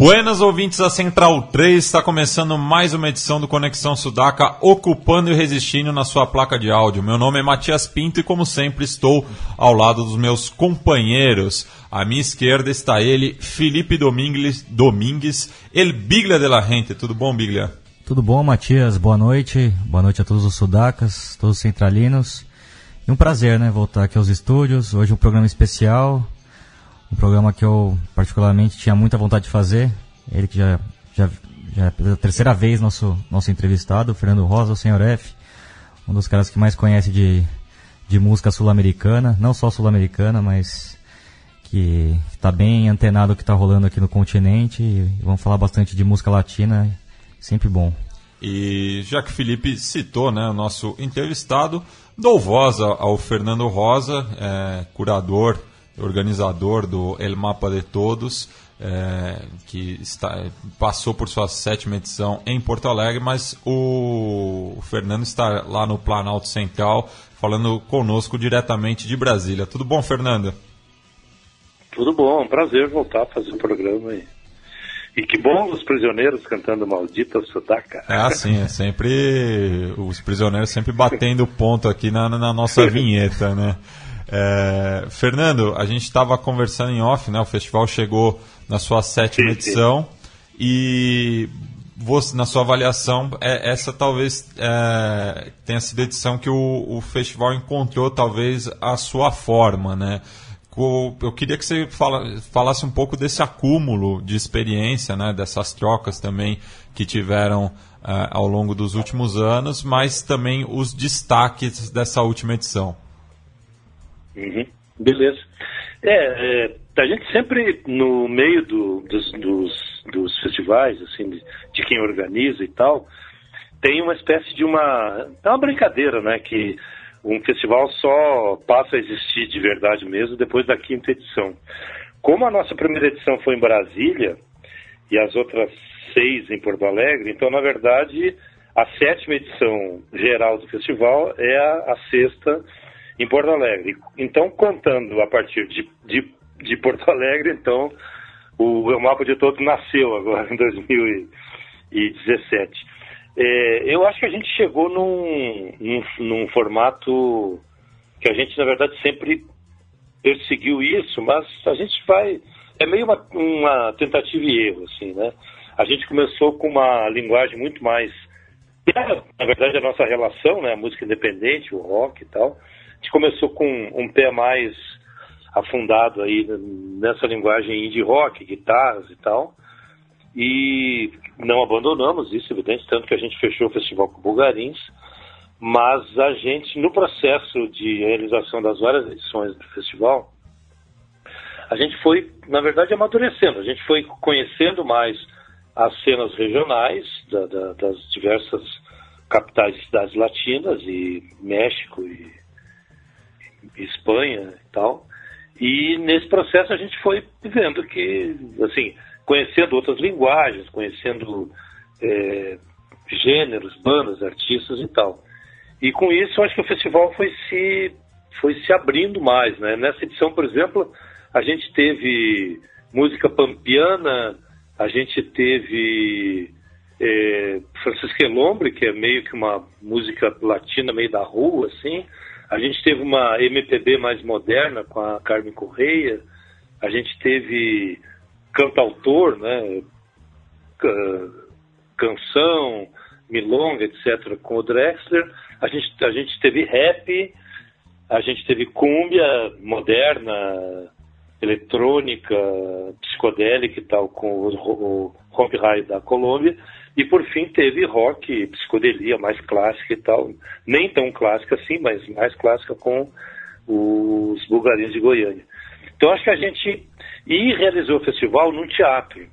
Buenas ouvintes da Central 3, está começando mais uma edição do Conexão Sudaca, ocupando e resistindo na sua placa de áudio. Meu nome é Matias Pinto e, como sempre, estou ao lado dos meus companheiros. À minha esquerda está ele, Felipe Domingues, Domingues El Biglia de la Gente. Tudo bom, Biglia? Tudo bom, Matias? Boa noite. Boa noite a todos os sudacas, todos os centralinos. E um prazer, né, voltar aqui aos estúdios. Hoje um programa especial um programa que eu particularmente tinha muita vontade de fazer. Ele que já, já, já é pela terceira vez nosso, nosso entrevistado, Fernando Rosa, o Senhor F, um dos caras que mais conhece de, de música sul-americana, não só sul-americana, mas que está bem antenado o que está rolando aqui no continente e vamos falar bastante de música latina, sempre bom. E já que o Felipe citou né, o nosso entrevistado, dou voz ao Fernando Rosa, é, curador organizador do El Mapa de Todos, é, que está, passou por sua sétima edição em Porto Alegre, mas o, o Fernando está lá no Planalto Central falando conosco diretamente de Brasília. Tudo bom, Fernando? Tudo bom, prazer voltar a fazer o programa aí. E que bom os prisioneiros cantando Maldita Sudaca. É assim, é sempre. Os prisioneiros sempre batendo ponto aqui na, na nossa vinheta, né? É, Fernando, a gente estava conversando em off, né? O festival chegou na sua sétima sim, edição sim. e você, na sua avaliação, é, essa talvez é, tenha sido a edição que o, o, festival encontrou talvez a sua forma, né? Eu queria que você fala, falasse um pouco desse acúmulo de experiência, né? Dessas trocas também que tiveram uh, ao longo dos últimos anos, mas também os destaques dessa última edição. Uhum. Beleza. É, é, a gente sempre, no meio do, dos, dos, dos, festivais, assim, de, de, quem organiza e tal, tem uma espécie de uma. É uma brincadeira, né? Que um festival só passa a existir de verdade mesmo depois da quinta edição. Como a nossa primeira edição foi em Brasília e as outras seis em Porto Alegre, então, na verdade, a sétima edição geral do festival é a, a sexta em Porto Alegre. Então, contando a partir de, de, de Porto Alegre, então, o, o mapa de todos nasceu agora em 2017. É, eu acho que a gente chegou num, num, num, formato que a gente, na verdade, sempre perseguiu isso, mas a gente vai. É meio uma, uma tentativa e erro, assim, né? A gente começou com uma linguagem muito mais. Na verdade, a nossa relação, né? A música independente, o rock e tal gente começou com um pé mais afundado aí nessa linguagem indie rock, guitarras e tal. E não abandonamos isso, evidente, tanto que a gente fechou o festival com Bulgarins, mas a gente, no processo de realização das várias edições do festival, a gente foi, na verdade, amadurecendo, a gente foi conhecendo mais as cenas regionais da, da, das diversas capitais e cidades latinas, e México e Espanha e tal. E nesse processo a gente foi vendo que, assim, conhecendo outras linguagens, conhecendo é, gêneros, bandas, artistas e tal. E com isso eu acho que o festival foi se, foi se abrindo mais, né? Nessa edição, por exemplo, a gente teve música pampiana, a gente teve é, Francisco Elombre, que é meio que uma música latina, meio da rua, assim, a gente teve uma MPB mais moderna com a Carmen Correia, a gente teve cantautor, né, canção, milonga, etc., com o Drexler. A gente, a gente teve rap, a gente teve cúmbia moderna, eletrônica, psicodélica e tal, com o, o Romp High da Colômbia. E por fim teve rock, psicodelia mais clássica e tal, nem tão clássica assim, mas mais clássica com os bulgarinhos de Goiânia. Então acho que a gente e realizou o festival num teatro.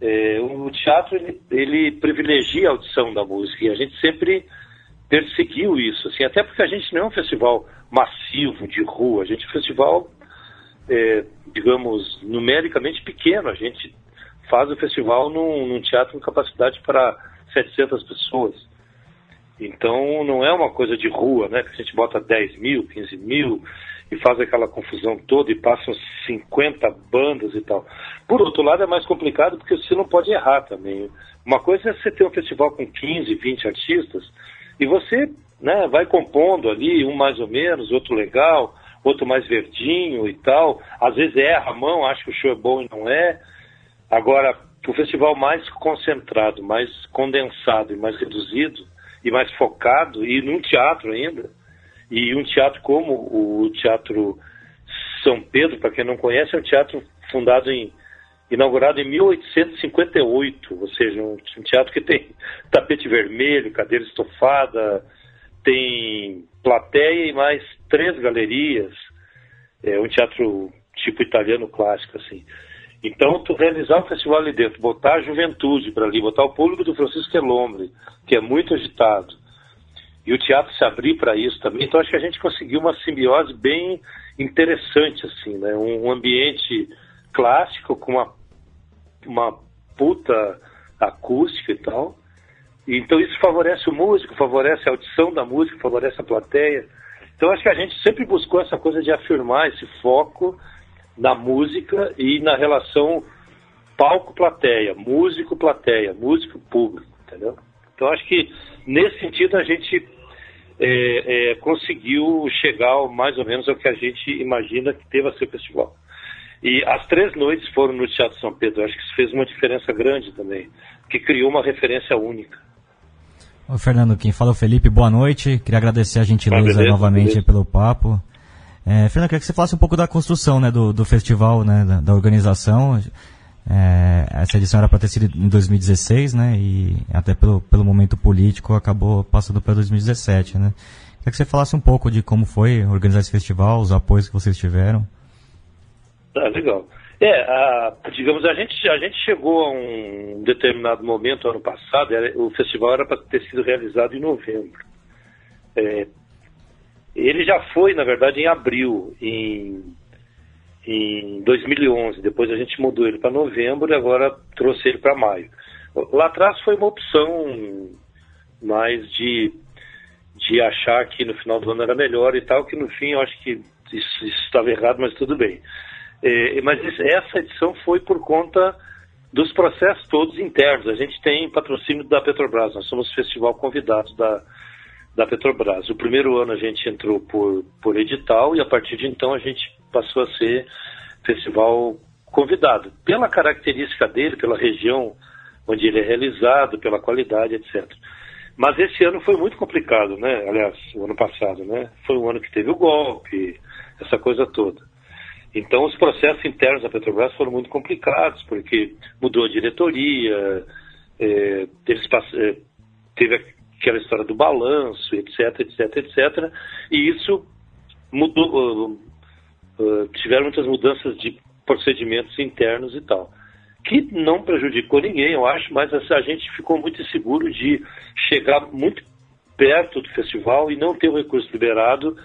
É, o teatro ele, ele privilegia a audição da música e a gente sempre perseguiu isso, assim, até porque a gente não é um festival massivo de rua, a gente é um festival, é, digamos, numericamente pequeno, a gente faz o festival num, num teatro com capacidade para 700 pessoas. Então não é uma coisa de rua, né? Que a gente bota 10 mil, 15 mil e faz aquela confusão toda e passam 50 bandas e tal. Por outro lado, é mais complicado porque você não pode errar também. Uma coisa é você ter um festival com 15, 20 artistas e você né, vai compondo ali, um mais ou menos, outro legal, outro mais verdinho e tal. Às vezes erra a mão, acha que o show é bom e não é. Agora, o festival mais concentrado, mais condensado e mais reduzido, e mais focado, e num teatro ainda, e um teatro como o Teatro São Pedro, para quem não conhece, é um teatro fundado em inaugurado em 1858, ou seja, um, teatro que tem tapete vermelho, cadeira estofada, tem plateia e mais três galerias. É um teatro tipo italiano clássico, assim. Então, tu realizar um festival ali dentro, botar a juventude para ali, botar o público do Francisco Elombre, que é muito agitado, e o teatro se abrir para isso também. Então, acho que a gente conseguiu uma simbiose bem interessante, assim, né? Um ambiente clássico com uma, uma puta acústica e tal. Então, isso favorece o músico, favorece a audição da música, favorece a plateia. Então, acho que a gente sempre buscou essa coisa de afirmar esse foco na música e na relação palco-plateia, músico-plateia, músico-público, entendeu? Então acho que nesse sentido a gente é, é, conseguiu chegar mais ou menos ao que a gente imagina que deva ser o festival. E as três noites foram no Teatro São Pedro, acho que isso fez uma diferença grande também, que criou uma referência única. Ô Fernando, quem fala é o Felipe, boa noite. Queria agradecer a gentileza beleza, novamente beleza. pelo papo. É, Fernando, queria que você falasse um pouco da construção né, do, do festival, né, da, da organização. É, essa edição era para ter sido em 2016, né? E até pelo, pelo momento político acabou passando para 2017, né? Queria que você falasse um pouco de como foi organizar esse festival, os apoios que vocês tiveram. Tá, legal. É, a, digamos, a gente, a gente chegou a um determinado momento, ano passado, era, o festival era para ter sido realizado em novembro. É, ele já foi, na verdade, em abril, em, em 2011. Depois a gente mudou ele para novembro e agora trouxe ele para maio. Lá atrás foi uma opção mais de, de achar que no final do ano era melhor e tal, que no fim eu acho que isso, estava errado, mas tudo bem. É, mas essa edição foi por conta dos processos todos internos. A gente tem patrocínio da Petrobras, nós somos festival convidado da, da Petrobras. O primeiro ano a gente entrou por, por edital e a partir de então a gente passou a ser festival convidado, pela característica dele, pela região onde ele é realizado, pela qualidade, etc. Mas esse ano foi muito complicado, né? Aliás, o ano passado, né? Foi um ano que teve o golpe, essa coisa toda. Então, os processos internos da Petrobras foram muito complicados, porque mudou a diretoria, é, teve, é, teve aquela história do balanço, etc, etc, etc. E isso mudou, uh, tiveram muitas mudanças de procedimentos internos e tal. Que não prejudicou ninguém, eu acho, mas a gente ficou muito inseguro de chegar muito perto do festival e não ter o recurso liberado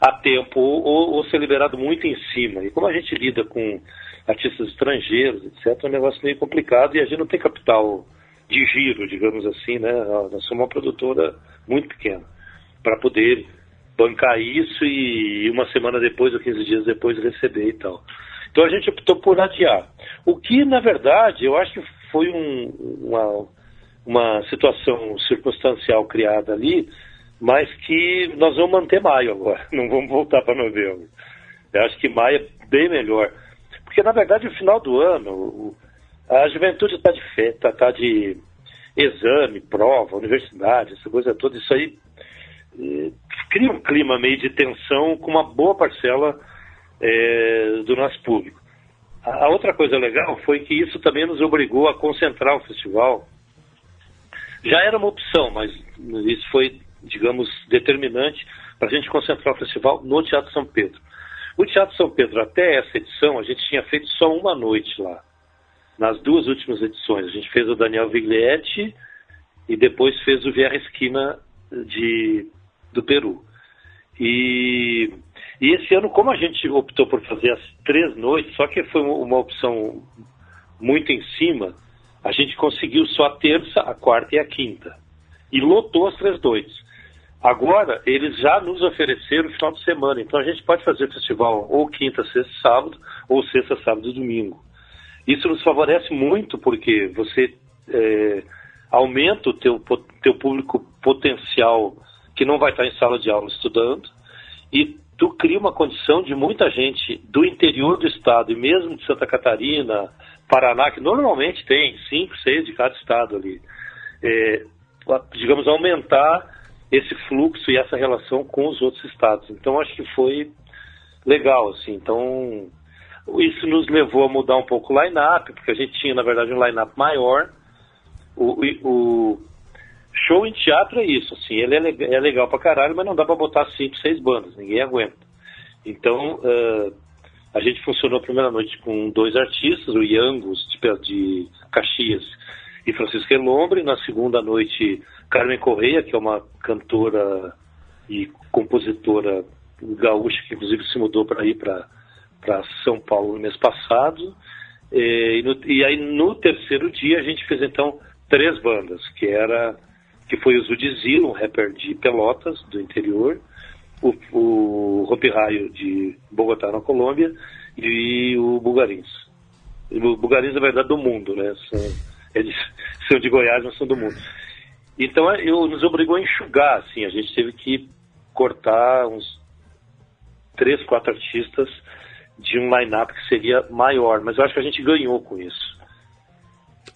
a tempo ou, ou ser liberado muito em cima. E como a gente lida com artistas estrangeiros, etc., é um negócio meio complicado e a gente não tem capital de giro, digamos assim, né? Nós somos uma produtora muito pequena para poder bancar isso e uma semana depois ou 15 dias depois receber e tal. Então a gente optou por adiar. O que, na verdade, eu acho que foi um, uma, uma situação circunstancial criada ali, mas que nós vamos manter maio agora, não vamos voltar para novembro. Eu acho que maio é bem melhor. Porque, na verdade, no final do ano, a juventude está de festa, está tá de exame, prova, universidade, essa coisa toda, isso aí eh, cria um clima meio de tensão com uma boa parcela eh, do nosso público. A, a, outra coisa legal foi que isso também nos obrigou a concentrar o festival. Já era uma opção, mas isso foi, digamos, determinante para a gente concentrar o festival no Teatro São Pedro. O Teatro São Pedro, até essa edição, a gente tinha feito só uma noite lá. Nas duas últimas edições. A gente fez o Daniel Viglietti e depois fez o Vieira Esquina de, do Peru. E, e esse ano, como a gente optou por fazer as três noites, só que foi uma opção muito em cima, a gente conseguiu só a terça, a quarta e a quinta. E lotou as três noites. Agora, eles já nos ofereceram o final de semana, então a gente pode fazer o festival ou quinta, sexta, sábado, ou sexta, sábado e domingo. Isso nos favorece muito porque você é, aumenta o teu, teu público potencial que não vai estar em sala de aula estudando e tu cria uma condição de muita gente do interior do estado e mesmo de Santa Catarina, Paraná, que normalmente tem cinco, seis de cada estado ali, é, digamos, aumentar esse fluxo e essa relação com os outros estados. Então acho que foi legal, assim. Então isso nos levou a mudar um pouco o line-up, porque a gente tinha, na verdade, um line-up maior. O, o, show em teatro é isso, assim, ele é, é legal pra caralho, mas não dá pra botar cinco, seis bandas, ninguém aguenta. Então, uh, a gente funcionou a primeira noite com dois artistas, o Yangos, de, de Caxias, e Francisco Elombre. Na segunda noite, Carmen Correia, que é uma cantora e compositora gaúcha, que inclusive se mudou para ir para São Paulo no mês passado. E, no, e, aí no terceiro dia a gente fez então três bandas, que era que foi o Zudizilo, um rapper de Pelotas, do interior, o, o Rompi Raio de Bogotá, na Colômbia, e o Bugarins. O Bugarins, na verdade, do mundo, né? São, eles são de Goiás, mas são do mundo. Então, é, eu, nos obrigou a enxugar, assim, a gente teve que cortar uns três, quatro artistas de um line-up que seria maior, mas eu acho que a gente ganhou com isso.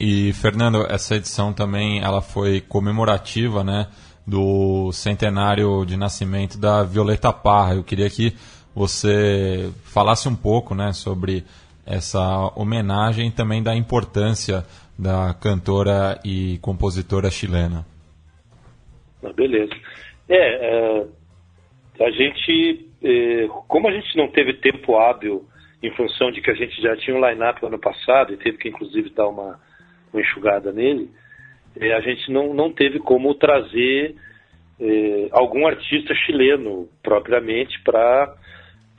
E, Fernando, essa edição também ela foi comemorativa, né? do centenário de nascimento da Violeta Parra. Eu queria que você falasse um pouco né, sobre essa homenagem e também da importância da cantora e compositora chilena. Ah, beleza. É, é a gente, como a gente não teve tempo hábil em função de que a gente já tinha um line-up ano passado e teve que inclusive dar uma, uma enxugada nele, é, a gente não, não teve como trazer é, algum artista chileno propriamente para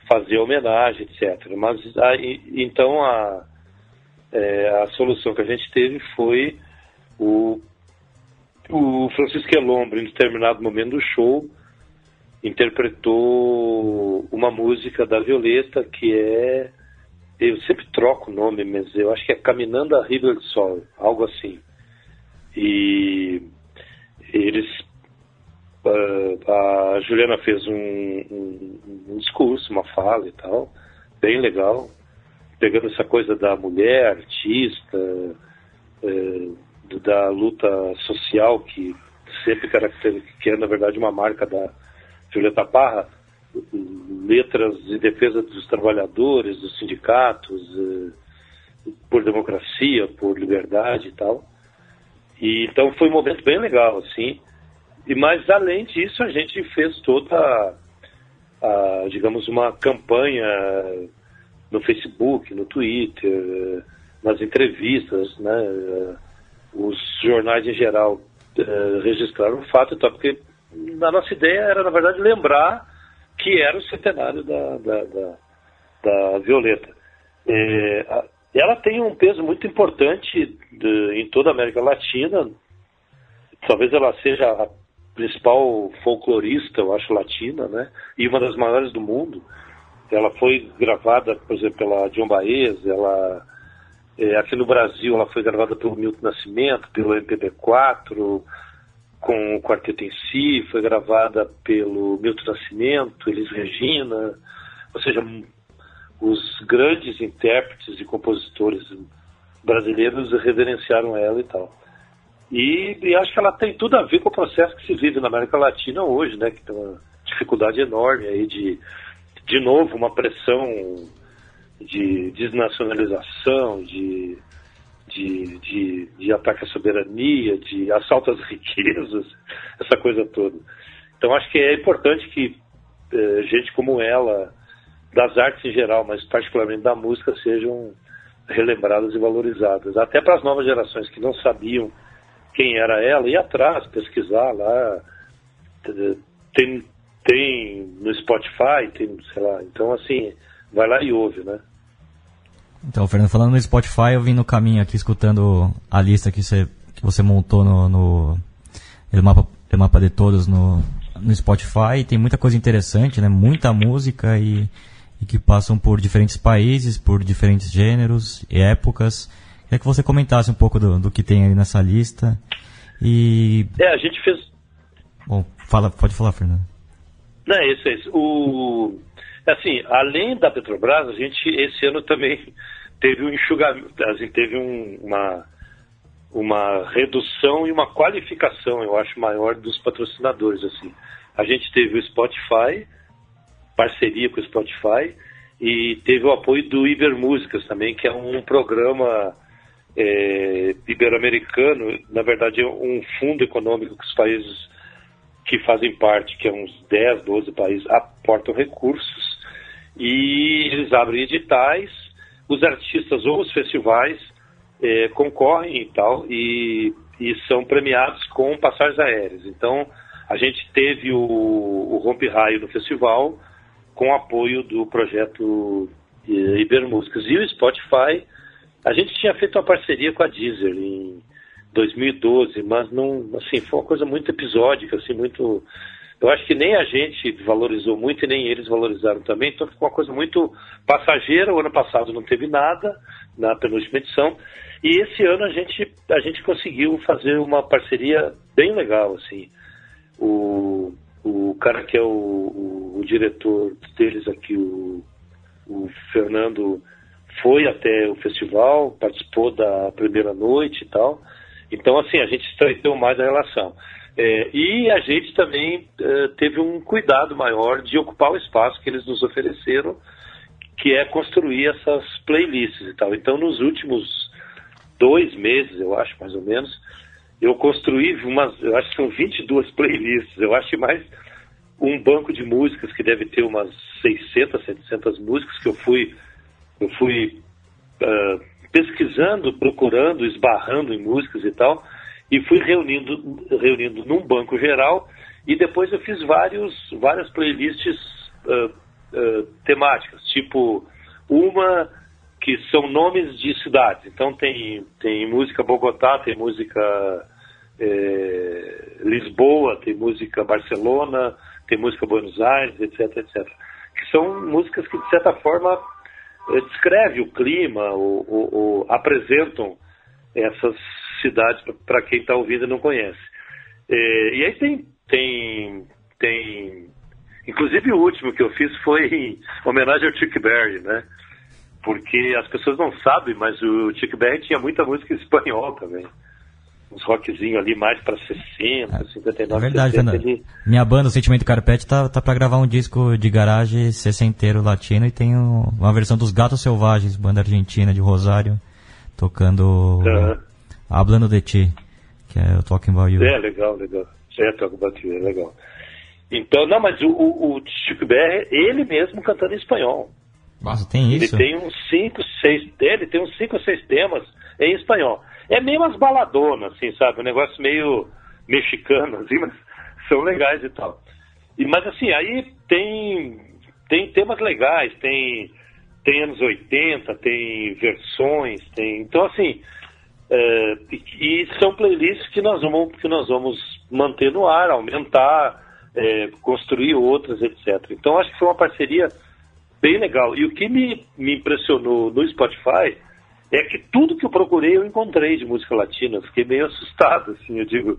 fazer homenagem, etc. Mas a, então a, é, a solução que a gente teve foi o, o Francisco Elombre, em determinado momento do show, interpretou uma música da Violeta que é eu sempre troco o nome, mas eu acho que é Caminando a River do Sol, algo assim. E eles. A Juliana fez um, um, um discurso, uma fala e tal, bem legal, pegando essa coisa da mulher, artista, é, da luta social que sempre caracteriza, que é na verdade uma marca da Julieta Parra, letras de defesa dos trabalhadores, dos sindicatos, é, por democracia, por liberdade e tal. E, então foi um momento bem legal, assim. E mas além disso a gente fez toda, a, digamos, uma campanha no Facebook, no Twitter, nas entrevistas, né? Os jornais em geral uh, registraram o fato, então, porque a nossa ideia era, na verdade, lembrar que era o centenário da, da, da, da Violeta. É, ela tem um peso muito importante de, em toda a América Latina. Talvez ela seja a principal folclorista, eu acho, latina, né? E uma das maiores do mundo. Ela foi gravada, por exemplo, pela John Baez, ela é, aqui no Brasil ela foi gravada pelo Milton Nascimento, pelo MPB4, com o quarteto em si, foi gravada pelo Milton Nascimento, Elis Regina, ou seja, os grandes intérpretes e compositores brasileiros reverenciaram ela e tal. E, e, acho que ela tem tudo a ver com o processo que se vive na América Latina hoje, né? Que tem uma dificuldade enorme aí de, de novo, uma pressão de desnacionalização, de, de, de, de ataque à soberania, de assalto às riquezas, essa coisa toda. Então acho que é importante que eh, gente como ela das artes em geral, mas particularmente da música, sejam relembradas e valorizadas. Até para as novas gerações que não sabiam quem era ela, ir atrás, pesquisar lá. Tem, tem no Spotify, tem, sei lá. Então, assim, vai lá e ouve, né? Então, Fernando, falando no Spotify, eu vim no caminho aqui escutando a lista que você, que você montou no, no El, mapa, El Mapa de Todos no, no Spotify. Tem muita coisa interessante, né? Muita música e, e que passam por diferentes países, por diferentes gêneros e épocas. Queria que você comentasse um pouco do, do que tem aí nessa lista. E... É, a gente fez... Bom, fala, pode falar, Fernando. Não, é isso, é isso. O... Assim, além da Petrobras, a gente esse ano também teve um enxugamento, assim, teve um, uma, uma redução e uma qualificação, eu acho, maior dos patrocinadores. Assim. A gente teve o Spotify, parceria com o Spotify, e teve o apoio do Iber Músicas também, que é um programa é, ibero-americano, na verdade é um fundo econômico que os países que fazem parte, que é uns 10, 12 países, aportam recursos e eles abrem editais, os artistas ou os festivais é, concorrem e tal, e, e, são premiados com passagens aéreas. Então, a gente teve o, o Rompe Raio no festival, com apoio do projeto é, Ibermúsicas. E o Spotify, a gente tinha feito uma parceria com a Deezer em 2012, mas não, assim, foi uma coisa muito episódica, assim, muito eu acho que nem a gente valorizou muito e nem eles valorizaram também, então ficou uma coisa muito passageira. O ano passado não teve nada na penúltima edição. E esse ano a gente, a gente conseguiu fazer uma parceria bem legal, assim. O, o cara que é o, o, o diretor deles aqui, o, o Fernando, foi até o festival, participou da primeira noite e tal. Então, assim, a gente estreitou mais a relação. É, e a gente também é, teve um cuidado maior de ocupar o espaço que eles nos ofereceram, que é construir essas playlists e tal. Então, nos últimos dois meses, eu acho, mais ou menos, eu construí umas, eu acho que são 22 playlists, eu acho que mais um banco de músicas que deve ter umas 600, 700 músicas que eu fui, eu fui uh, pesquisando, procurando, esbarrando em músicas e tal, e fui reunindo, reunindo num banco geral e depois eu fiz vários, várias playlists uh, uh, temáticas, tipo uma que são nomes de cidades. Então tem, tem música Bogotá, tem música é, Lisboa, tem música Barcelona, tem música Buenos Aires, etc, etc. Que são músicas que, de certa forma, descrevem o clima ou, ou, ou apresentam essas cidades para quem está ouvindo e não conhece. É, e aí tem, tem, tem. Inclusive o último que eu fiz foi em homenagem ao Chuck Berry, né? Porque as pessoas não sabem, mas o Chuck Berry tinha muita música espanhol também. Uns rockzinhos ali mais para 60, é, 59, é verdade, 60. Ele... Minha banda, o Sentimento Carpete, tá, tá para gravar um disco de garagem sessenteiro latino e tem uma versão dos Gatos Selvagens, banda argentina de Rosário, tocando. Uhum Hablando de Ti, que é o Talking About You. É, legal, legal. É, Talking About You, é legal. Então, não, mas o, o, o Chico BR, ele mesmo cantando em espanhol. Nossa, tem isso? Ele tem uns cinco, seis, ele tem uns cinco ou seis temas em espanhol. É meio umas baladonas, assim, sabe? Um negócio meio mexicano, assim, mas são legais e tal. E, mas assim, aí tem, tem temas legais, tem, tem anos 80, tem versões, tem. Então, assim, é, e, são playlists que nós vamos, que nós vamos manter no ar, aumentar, é, construir outras, etc. Então acho que foi uma parceria bem legal. E o que me, me impressionou no Spotify é que tudo que eu procurei eu encontrei de música latina. Eu fiquei meio assustado, assim, eu digo.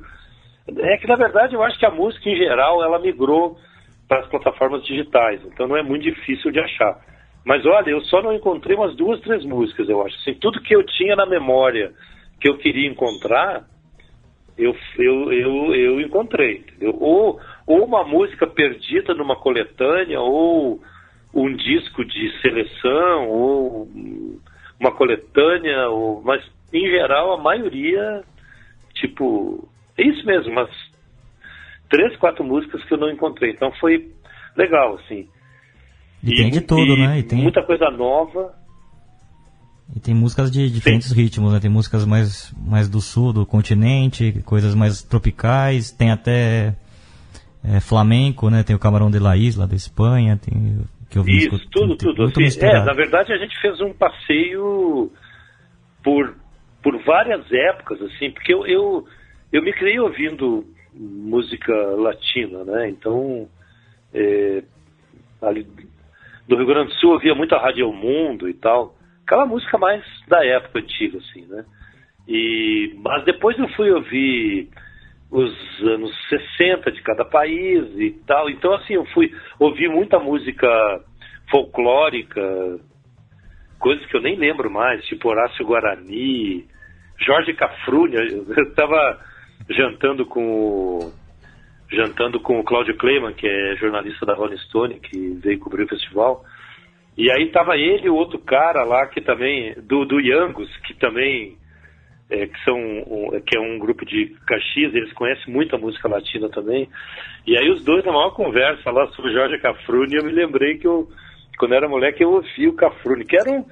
É que na verdade eu acho que a música em geral ela migrou para as plataformas digitais, então não é muito difícil de achar. Mas olha, eu só não encontrei umas duas, três músicas, eu acho. Assim, tudo que eu tinha na memória que eu queria encontrar, eu, eu, eu, eu encontrei. Entendeu? Ou, ou uma música perdida numa coletânea, ou um disco de seleção, ou uma coletânea, ou, mas em geral a maioria, tipo, é isso mesmo, mas três, quatro músicas que eu não encontrei. Então foi legal, assim. E, e tem de tudo, né? E tem... Muita coisa nova. E tem músicas de diferentes Sim. ritmos, né? Tem músicas mais, mais do sul, do continente, coisas mais tropicais, tem até é, flamenco, né? Tem o Camarão de la Isla, da Espanha, tem que eu vi Isso, tudo, tudo. Assim, é, na verdade a gente fez um passeio por, por várias épocas, assim, porque eu, eu, eu me criei ouvindo música latina, né? Então, é, ali do Rio Grande do Sul eu ouvia muito a Rádio Mundo e tal. Aquela música mais da época antiga, assim, né? E, mas depois eu fui ouvir os anos 60 de cada país e tal. Então, assim, eu fui ouvir muita música folclórica, coisas que eu nem lembro mais, tipo Horácio Guarani, Jorge Cafrune. Eu estava jantando com jantando com o Cláudio Kleiman, que é jornalista da Rolling Stone, que veio cobrir o festival. E aí tava ele e o outro cara lá que também, do, do Yangos, que também é, que são um, que é um grupo de Caxias, eles conhecem muita música latina também. E aí os dois na maior conversa lá sobre Jorge Cafrune, eu me lembrei que eu, quando era moleque, eu ouvi o Cafrune, que era um,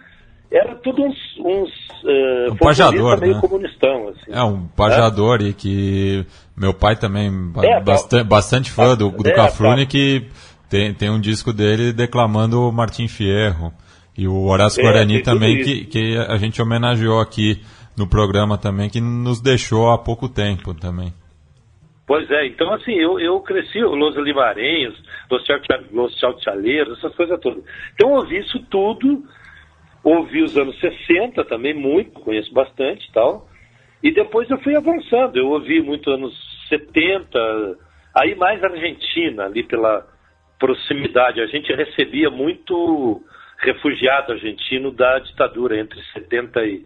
era tudo uns, uns uh, um pajador, meio né? comunistão. Assim. É, um pajador é? e que meu pai também, é, bastante, bastante fã do, do é, Cafrune, que tem, tem um disco dele declamando Martim Fierro. E o Horácio é, Guarani também, que, que a gente homenageou aqui no programa também, que nos deixou há pouco tempo também. Pois é, então assim, eu, eu cresci, Los Limarenhos, Los Chalchaleiros, essas coisas todas. Então eu ouvi isso tudo, ouvi os anos 60 também, muito, conheço bastante e tal. E depois eu fui avançando, eu ouvi muito anos 70, aí mais Argentina, ali pela proximidade. A gente recebia muito refugiado argentino da ditadura entre 76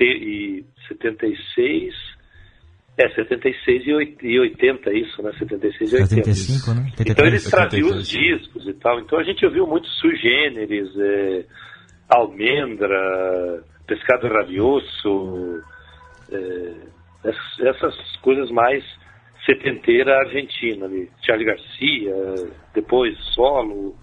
e 76. É, 76 e 80, isso, né? 76 e 80. 75, né? 83, então eles traziam os discos e tal. Então a gente ouviu muito sui generis, é, almendra, pescado rabioso, é, essas, essas coisas mais setenteira argentina ali. Charlie Garcia, depois solo,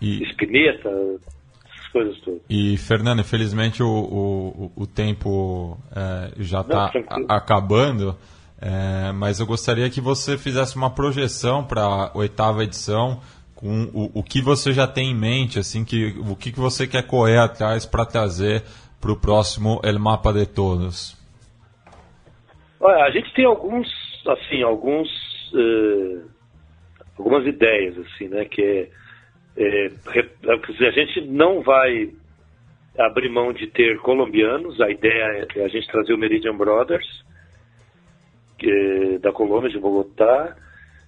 e... Spinetta, essas coisas todas. E, Fernando, infelizmente o, o, o tempo é, já está acabando, é, mas eu gostaria que você fizesse uma projeção para a oitava edição com o, o que você já tem em mente, assim, que, o que, que você quer correr atrás para trazer para o próximo El Mapa de Todos. Olha, a gente tem alguns assim, alguns, uh, algumas ideias, assim, né, que é, é, é a gente não vai abrir mão de ter colombianos, a ideia é a gente trazer o Meridian Brothers, que, da Colômbia, de Bogotá,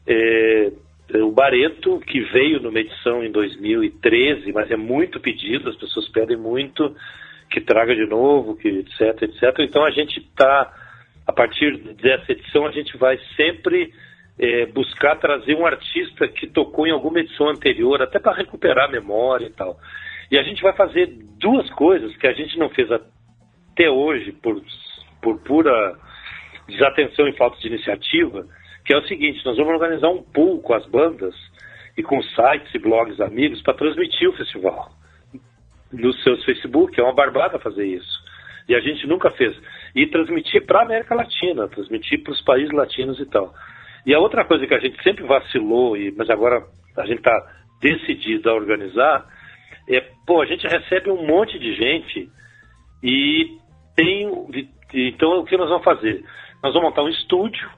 é, é, o Bareto, que veio numa edição em 2013, mas é muito pedido, as pessoas pedem muito que traga de novo, que etc, etc. Então a gente está a partir dessa edição, a gente vai sempre é, buscar trazer um artista que tocou em alguma edição anterior, até para recuperar a memória e tal. E a gente vai fazer duas coisas que a gente não fez até hoje, por, por pura desatenção e falta de iniciativa, que é o seguinte, nós vamos organizar um pool com as bandas e com sites e blogs amigos para transmitir o festival nos seus Facebook, é uma barbada fazer isso. E a gente nunca fez. E transmitir para a América Latina, transmitir para os países latinos e tal. E a outra coisa que a gente sempre vacilou, e, mas agora a gente está decidido a organizar, é, pô, a gente recebe um monte de gente e tem. Então o que nós vamos fazer? Nós vamos montar um estúdio,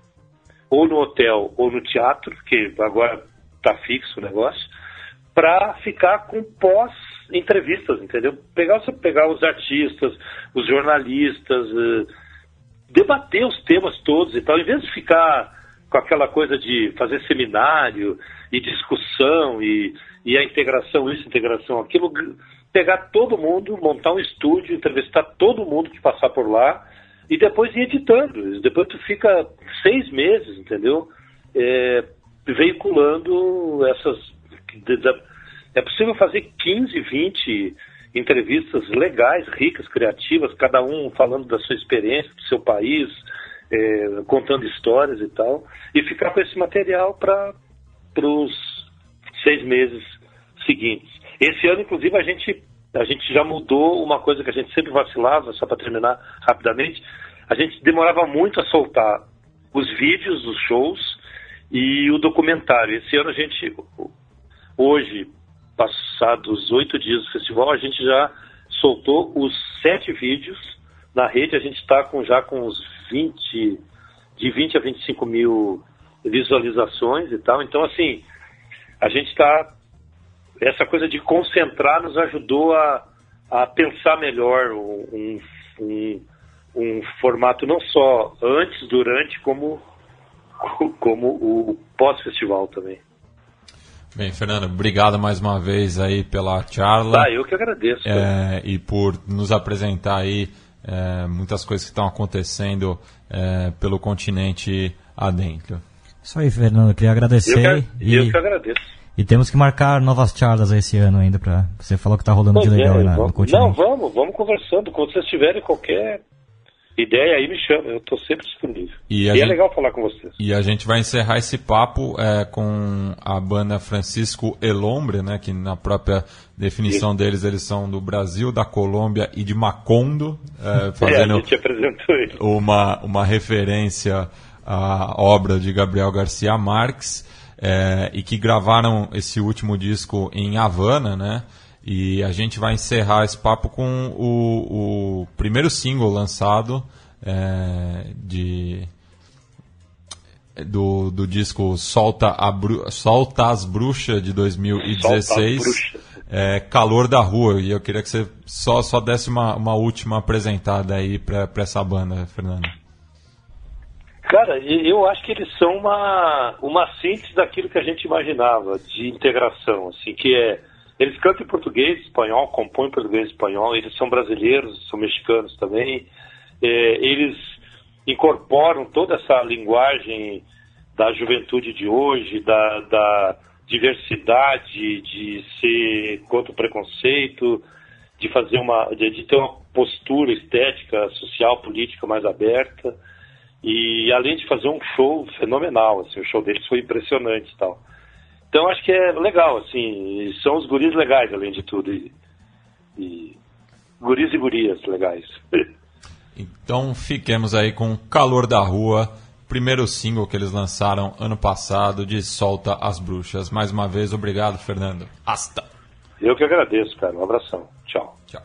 ou no hotel ou no teatro, que agora está fixo o negócio, para ficar com pós entrevistas, entendeu? Pegar, pegar os artistas, os jornalistas, uh, debater os temas todos e tal, em vez de ficar com aquela coisa de fazer seminário e discussão e, e a integração isso, integração aquilo, pegar todo mundo, montar um estúdio, entrevistar todo mundo que passar por lá e depois ir editando. Depois tu fica seis meses, entendeu? É, veiculando essas é possível fazer 15, 20 entrevistas legais, ricas, criativas, cada um falando da sua experiência, do seu país, é, contando histórias e tal, e ficar com esse material para os seis meses seguintes. Esse ano, inclusive, a gente a gente já mudou uma coisa que a gente sempre vacilava, só para terminar rapidamente. A gente demorava muito a soltar os vídeos dos shows e o documentário. Esse ano a gente, hoje, passados oito dias do festival, a gente já soltou os sete vídeos na rede. A gente está com, já com uns 20, de 20 a 25 mil visualizações e tal. Então, assim, a gente está. Essa coisa de concentrar nos ajudou a, a pensar melhor um, um, um formato não só antes, durante, como, como o pós-festival também. Bem, Fernando, obrigado mais uma vez aí pela charla. Ah, eu que agradeço. É, e por nos apresentar aí é, muitas coisas que estão acontecendo é, pelo continente adentro. Isso aí, Fernando, eu queria agradecer. Eu que, e, eu que agradeço. E temos que marcar novas charlas esse ano ainda para Você falou que está rolando pois de legal é, aí na, vamos, no continente. Não, vamos, vamos conversando. Quando vocês tiverem qualquer ideia aí, me chama. Eu estou sempre disponível. E, E, a é gente- legal falar com vocês. E a gente vai encerrar esse papo é, com a banda Francisco Elombre, né, que na própria definição deles eles são do Brasil, da Colômbia e de Macondo, é, É, a fazendo gente apresentou ele. uma, uma referência à obra de Gabriel Garcia Marques é, e que gravaram esse último disco em Havana, né? E a gente vai encerrar esse papo com o, o primeiro single lançado é, de do, do disco Solta, a Bru- Solta as Bruxas de 2016, Solta as Bruxas. é, Calor da Rua. E eu queria que você só, só desse uma, uma última apresentada aí para essa banda, Fernando. Cara, eu acho que eles são uma, uma síntese daquilo que a gente imaginava, de integração, assim, que é. Eles cantam em português, espanhol, compõem em português e espanhol, eles são brasileiros, são mexicanos também. É, eles incorporam toda essa linguagem da juventude de hoje, da, da diversidade, de ser contra o preconceito, de fazer uma. de, de ter uma postura estética, social, política mais aberta. E além de fazer um show fenomenal, assim, o show deles foi impressionante e tal. Então acho que é legal, assim, são os guris legais, além de tudo. E, e guris e gurias legais. Então fiquemos aí com Calor da Rua, primeiro single que eles lançaram ano passado de Solta as Bruxas. Mais uma vez, obrigado, Fernando. Hasta! Eu que agradeço, cara. Um abração. Tchau. Tchau.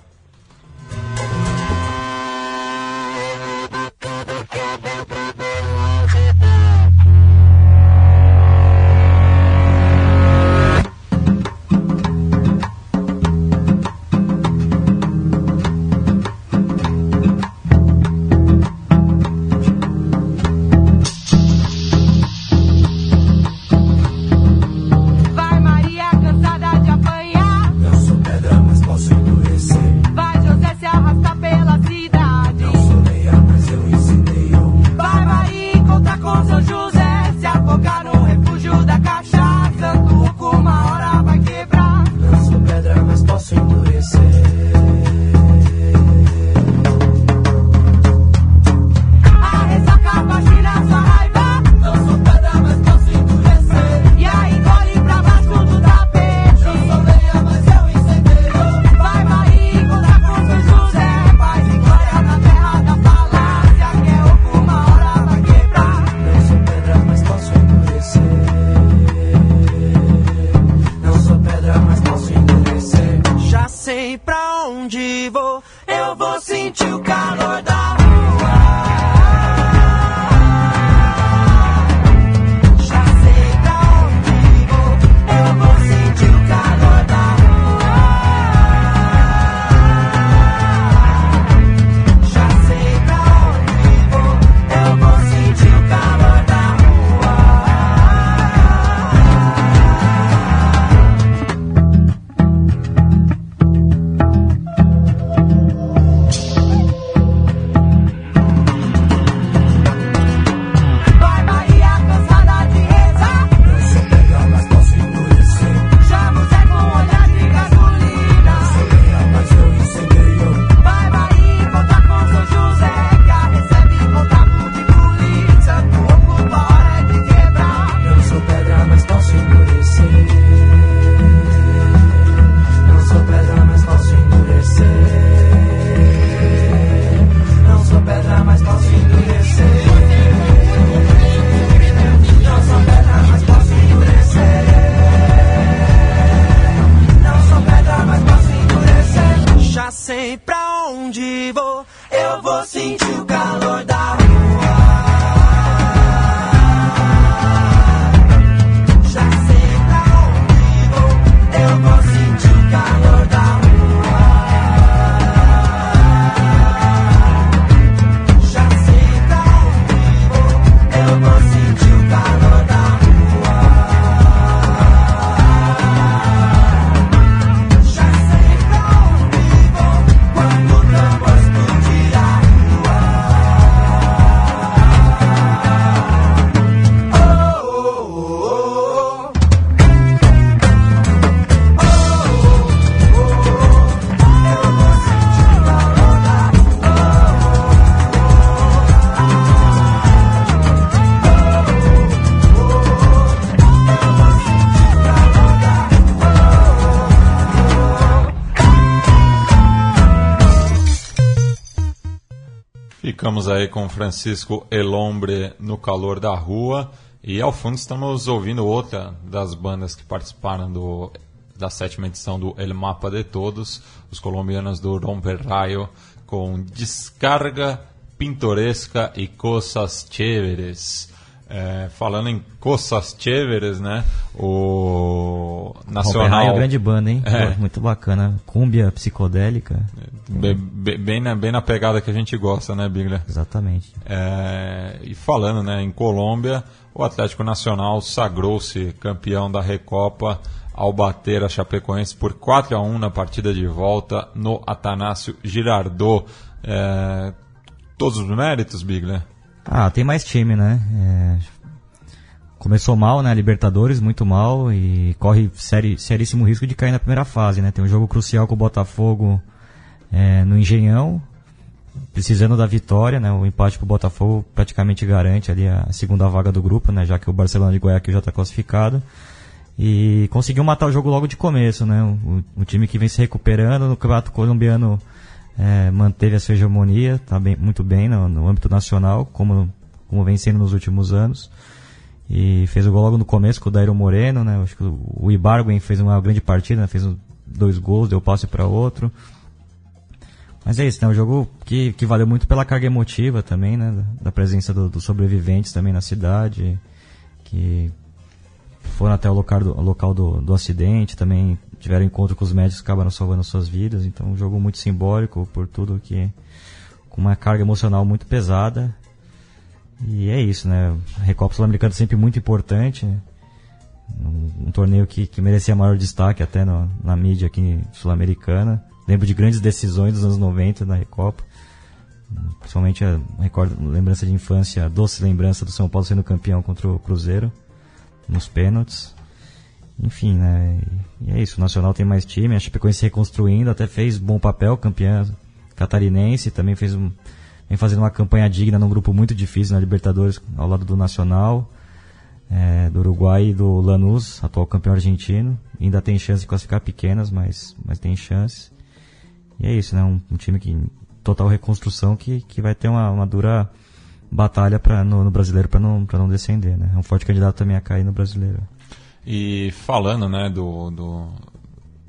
Aí com Francisco Elombre no calor da rua. E ao fundo estamos ouvindo outra das bandas que participaram do, da sétima edição do El Mapa de Todos, os colombianos do Romper Rayo, com Descarga Pintoresca e Coisas Chéveres. É, falando em Coisas Chéveres, né? O Nacional. Nacional. grande banda, hein? É. Muito bacana. Cúmbia psicodélica. Be- be- bem, na, bem na pegada que a gente gosta, né, Bigler? Exatamente. É, e falando né, em Colômbia, o Atlético Nacional sagrou-se campeão da Recopa ao bater a Chapecoense por 4 a 1 na partida de volta no Atanásio Girardot. É, todos os méritos, Bigler? Ah, tem mais time, né? É, Começou mal, né? Libertadores, muito mal e corre seri, seríssimo risco de cair na primeira fase, né? Tem um jogo crucial com o Botafogo é, no Engenhão, precisando da vitória, né? O empate pro Botafogo praticamente garante ali a segunda vaga do grupo, né? Já que o Barcelona de Guayaquil já está classificado. E conseguiu matar o jogo logo de começo, né? O, o time que vem se recuperando no campeonato colombiano é, manteve a sua hegemonia, tá bem, muito bem no, no âmbito nacional, como, como vem sendo nos últimos anos. E fez o gol logo no começo com o Dairo Moreno, né? Acho que o, Ibarguen fez uma grande partida, né? fez dois gols, deu passe para outro. Mas é isso, né? Um jogo que, que valeu muito pela carga emotiva também, né? Da, presença do- dos sobreviventes também na cidade, que foram até o local do, local do, do acidente, também tiveram encontro com os médicos que acabaram salvando suas vidas. Então, um jogo muito simbólico por tudo que. com uma carga emocional muito pesada. E é isso, né? A Recopa Sul-Americana é sempre muito importante. né? Um, um torneio que, que merecia maior destaque até no- na mídia aqui sul-americana. Lembro de grandes decisões dos anos 90 na Recopa. Principalmente a lembrança de infância, a doce lembrança do São Paulo sendo campeão contra o Cruzeiro nos pênaltis. Enfim, né? E é isso. O Nacional tem mais time, a Chapecoense se reconstruindo, até fez bom papel, campeã catarinense, também fez um, vem fazendo uma campanha digna num grupo muito difícil na Libertadores, ao lado do Nacional, é, do Uruguai e do Lanús, atual campeão argentino. Ainda tem chance de classificar pequenas, mas, mas tem chance. E é isso, né? Um, um time que total reconstrução que, que vai ter uma, uma dura batalha pra, no, no brasileiro para não, não descender, né? É um forte candidato também a cair no brasileiro. E falando né, do, do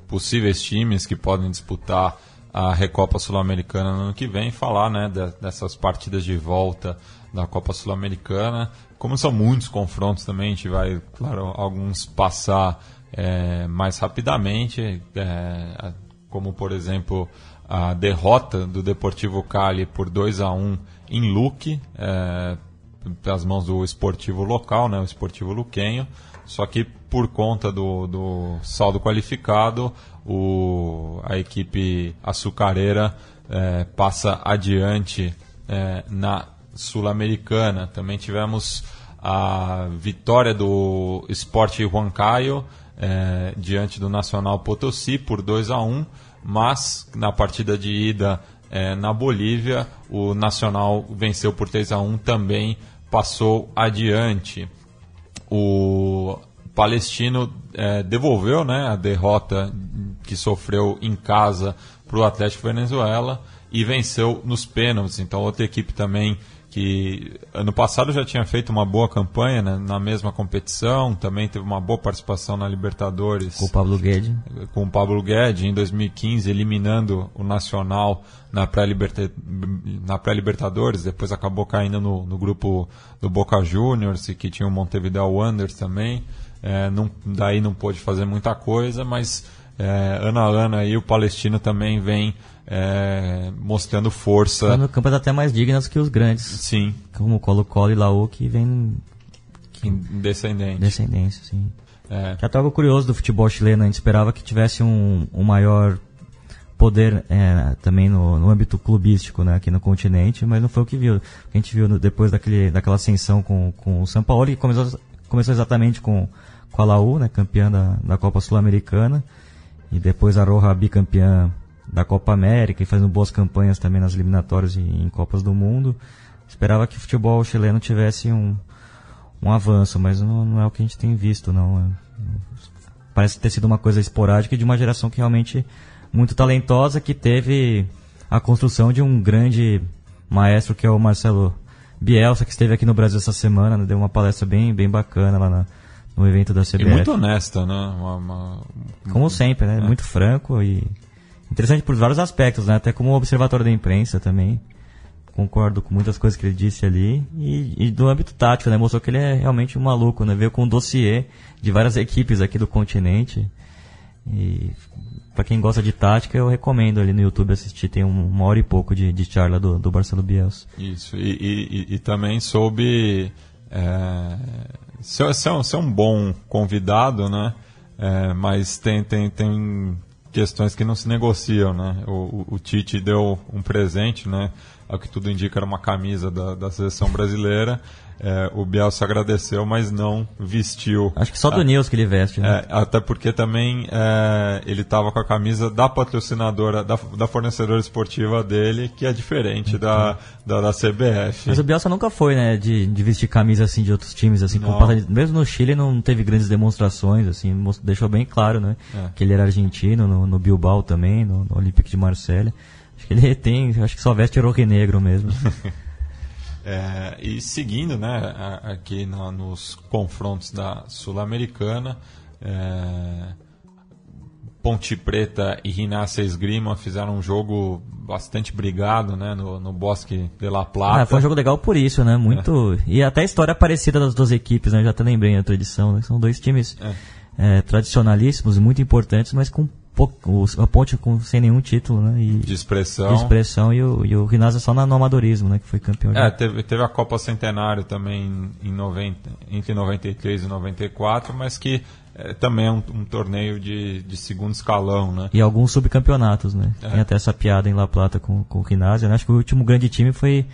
possíveis times que podem disputar a Recopa Sul-Americana no ano que vem, falar né, de- dessas partidas de volta da Copa Sul-Americana. Como são muitos confrontos também, a gente vai, claro, alguns passar eh, mais rapidamente, a- como por exemplo a derrota do Deportivo Cali por 2 a 1 em Luque, eh, pelas mãos do esportivo local, né, o esportivo luquenho. Só que por conta do, do saldo qualificado, o, a equipe açucareira eh, passa adiante eh, na Sul-Americana. Também tivemos a vitória do Sport Huancayo eh, diante do Nacional Potosí por 2 a 1 mas na partida de ida eh, na Bolívia, o Nacional venceu por 3 a 1 também passou adiante. O Palestino eh, devolveu né, a derrota que sofreu em casa para o Atlético Venezuela e venceu nos pênaltis. Então, outra equipe também que ano passado já tinha feito uma boa campanha né, na mesma competição, também teve uma boa participação na Libertadores Com o Pablo Guedes. com o Pablo Guedes em 2015, eliminando o Nacional na pré-liberta- na pré-Libertadores, depois acabou caindo no, no grupo do Boca Juniors, e que tinha o Montevideo Wanderers também. É, não, daí não pôde fazer muita coisa, mas é, ano a ano aí o Palestino também vem é, mostrando força. No campo até mais dignas que os grandes, Sim, como o Colo-Colo e Laú, que vem em descendente. descendência, assim. É, Que é até algo curioso do futebol chileno, a gente esperava que tivesse um, um maior poder é, também no, no âmbito clubístico né, aqui no continente, mas não foi o que viu. Que a gente viu no- depois daquele, daquela ascensão com, com o São Paulo, que começou, começou exatamente com, com a Laú, né, campeã da, da Copa Sul-Americana, e depois a Roja bicampeã da Copa América, e fazendo boas campanhas também nas eliminatórias e em Copas do Mundo. Esperava que o futebol chileno tivesse um, um avanço, mas não, não é o que a gente tem visto, não. É- Parece ter sido uma coisa esporádica e de uma geração que realmente muito talentosa, que teve a construção de um grande maestro que é o Marcelo Bielsa, que esteve aqui no Brasil essa semana, né, deu uma palestra bem, bem bacana lá na- no evento da e CBF. muito honesta, né? Uma- uma- Como sempre, né? Muito franco e interessante por vários aspectos, né? Até como observatório da imprensa também. Concordo com muitas coisas que ele disse ali. E, e do âmbito tático, né? Mostrou que ele é realmente um maluco, né? Veio com um dossiê de várias equipes aqui do continente. E pra quem gosta de tática, eu recomendo ali no YouTube assistir. Tem um- uma hora e pouco de, de charla do, do Marcelo Bielsa. Isso, e, e- e- também soube é, ser, ser um, ser um bom convidado, né? É, mas tem, tem, tem questões que não se negociam, né? O, o- o Tite deu um presente, né? Ao que tudo indica era uma camisa da, da seleção brasileira. É, o Bielsa agradeceu, mas não vestiu. Acho que só do Nils que ele veste, né? É, até porque também é, ele estava com a camisa da patrocinadora, da, da fornecedora esportiva dele, que é diferente da, da, da CBF. Mas o Bielsa nunca foi, né, de, de vestir camisa assim de outros times, assim, mesmo no Chile não teve grandes demonstrações, assim, deixou bem claro, né, É. que ele era argentino, no, no Bilbao também, no, no Olympique de Marselha. Acho que ele tem, acho que só veste negro mesmo. É, e seguindo né, a- aqui na- nos confrontos da Sul-Americana, é, Ponte Preta e Rinácia Esgrima fizeram um jogo bastante brigado né, no, no Bosque de La Plata. Ah, foi um jogo legal por isso, né, muito, e até a história parecida das duas equipes, né, eu já até lembrei na outra edição, né, são dois times eh, tradicionalíssimos e muito importantes, mas com pouco, os- a Ponte com, sem nenhum título, né, e de expressão. de expressão, e o, e o Rinasa só na- no amadorismo, né, que foi campeão. de- É, teve, teve a Copa Centenário também em 90, entre 93 e 94, mas que é, também é um, um torneio de, de segundo escalão, né? E alguns subcampeonatos, né? É. Tem até essa piada em La Plata com, com o Rinazzi, né? Acho que o último grande time foi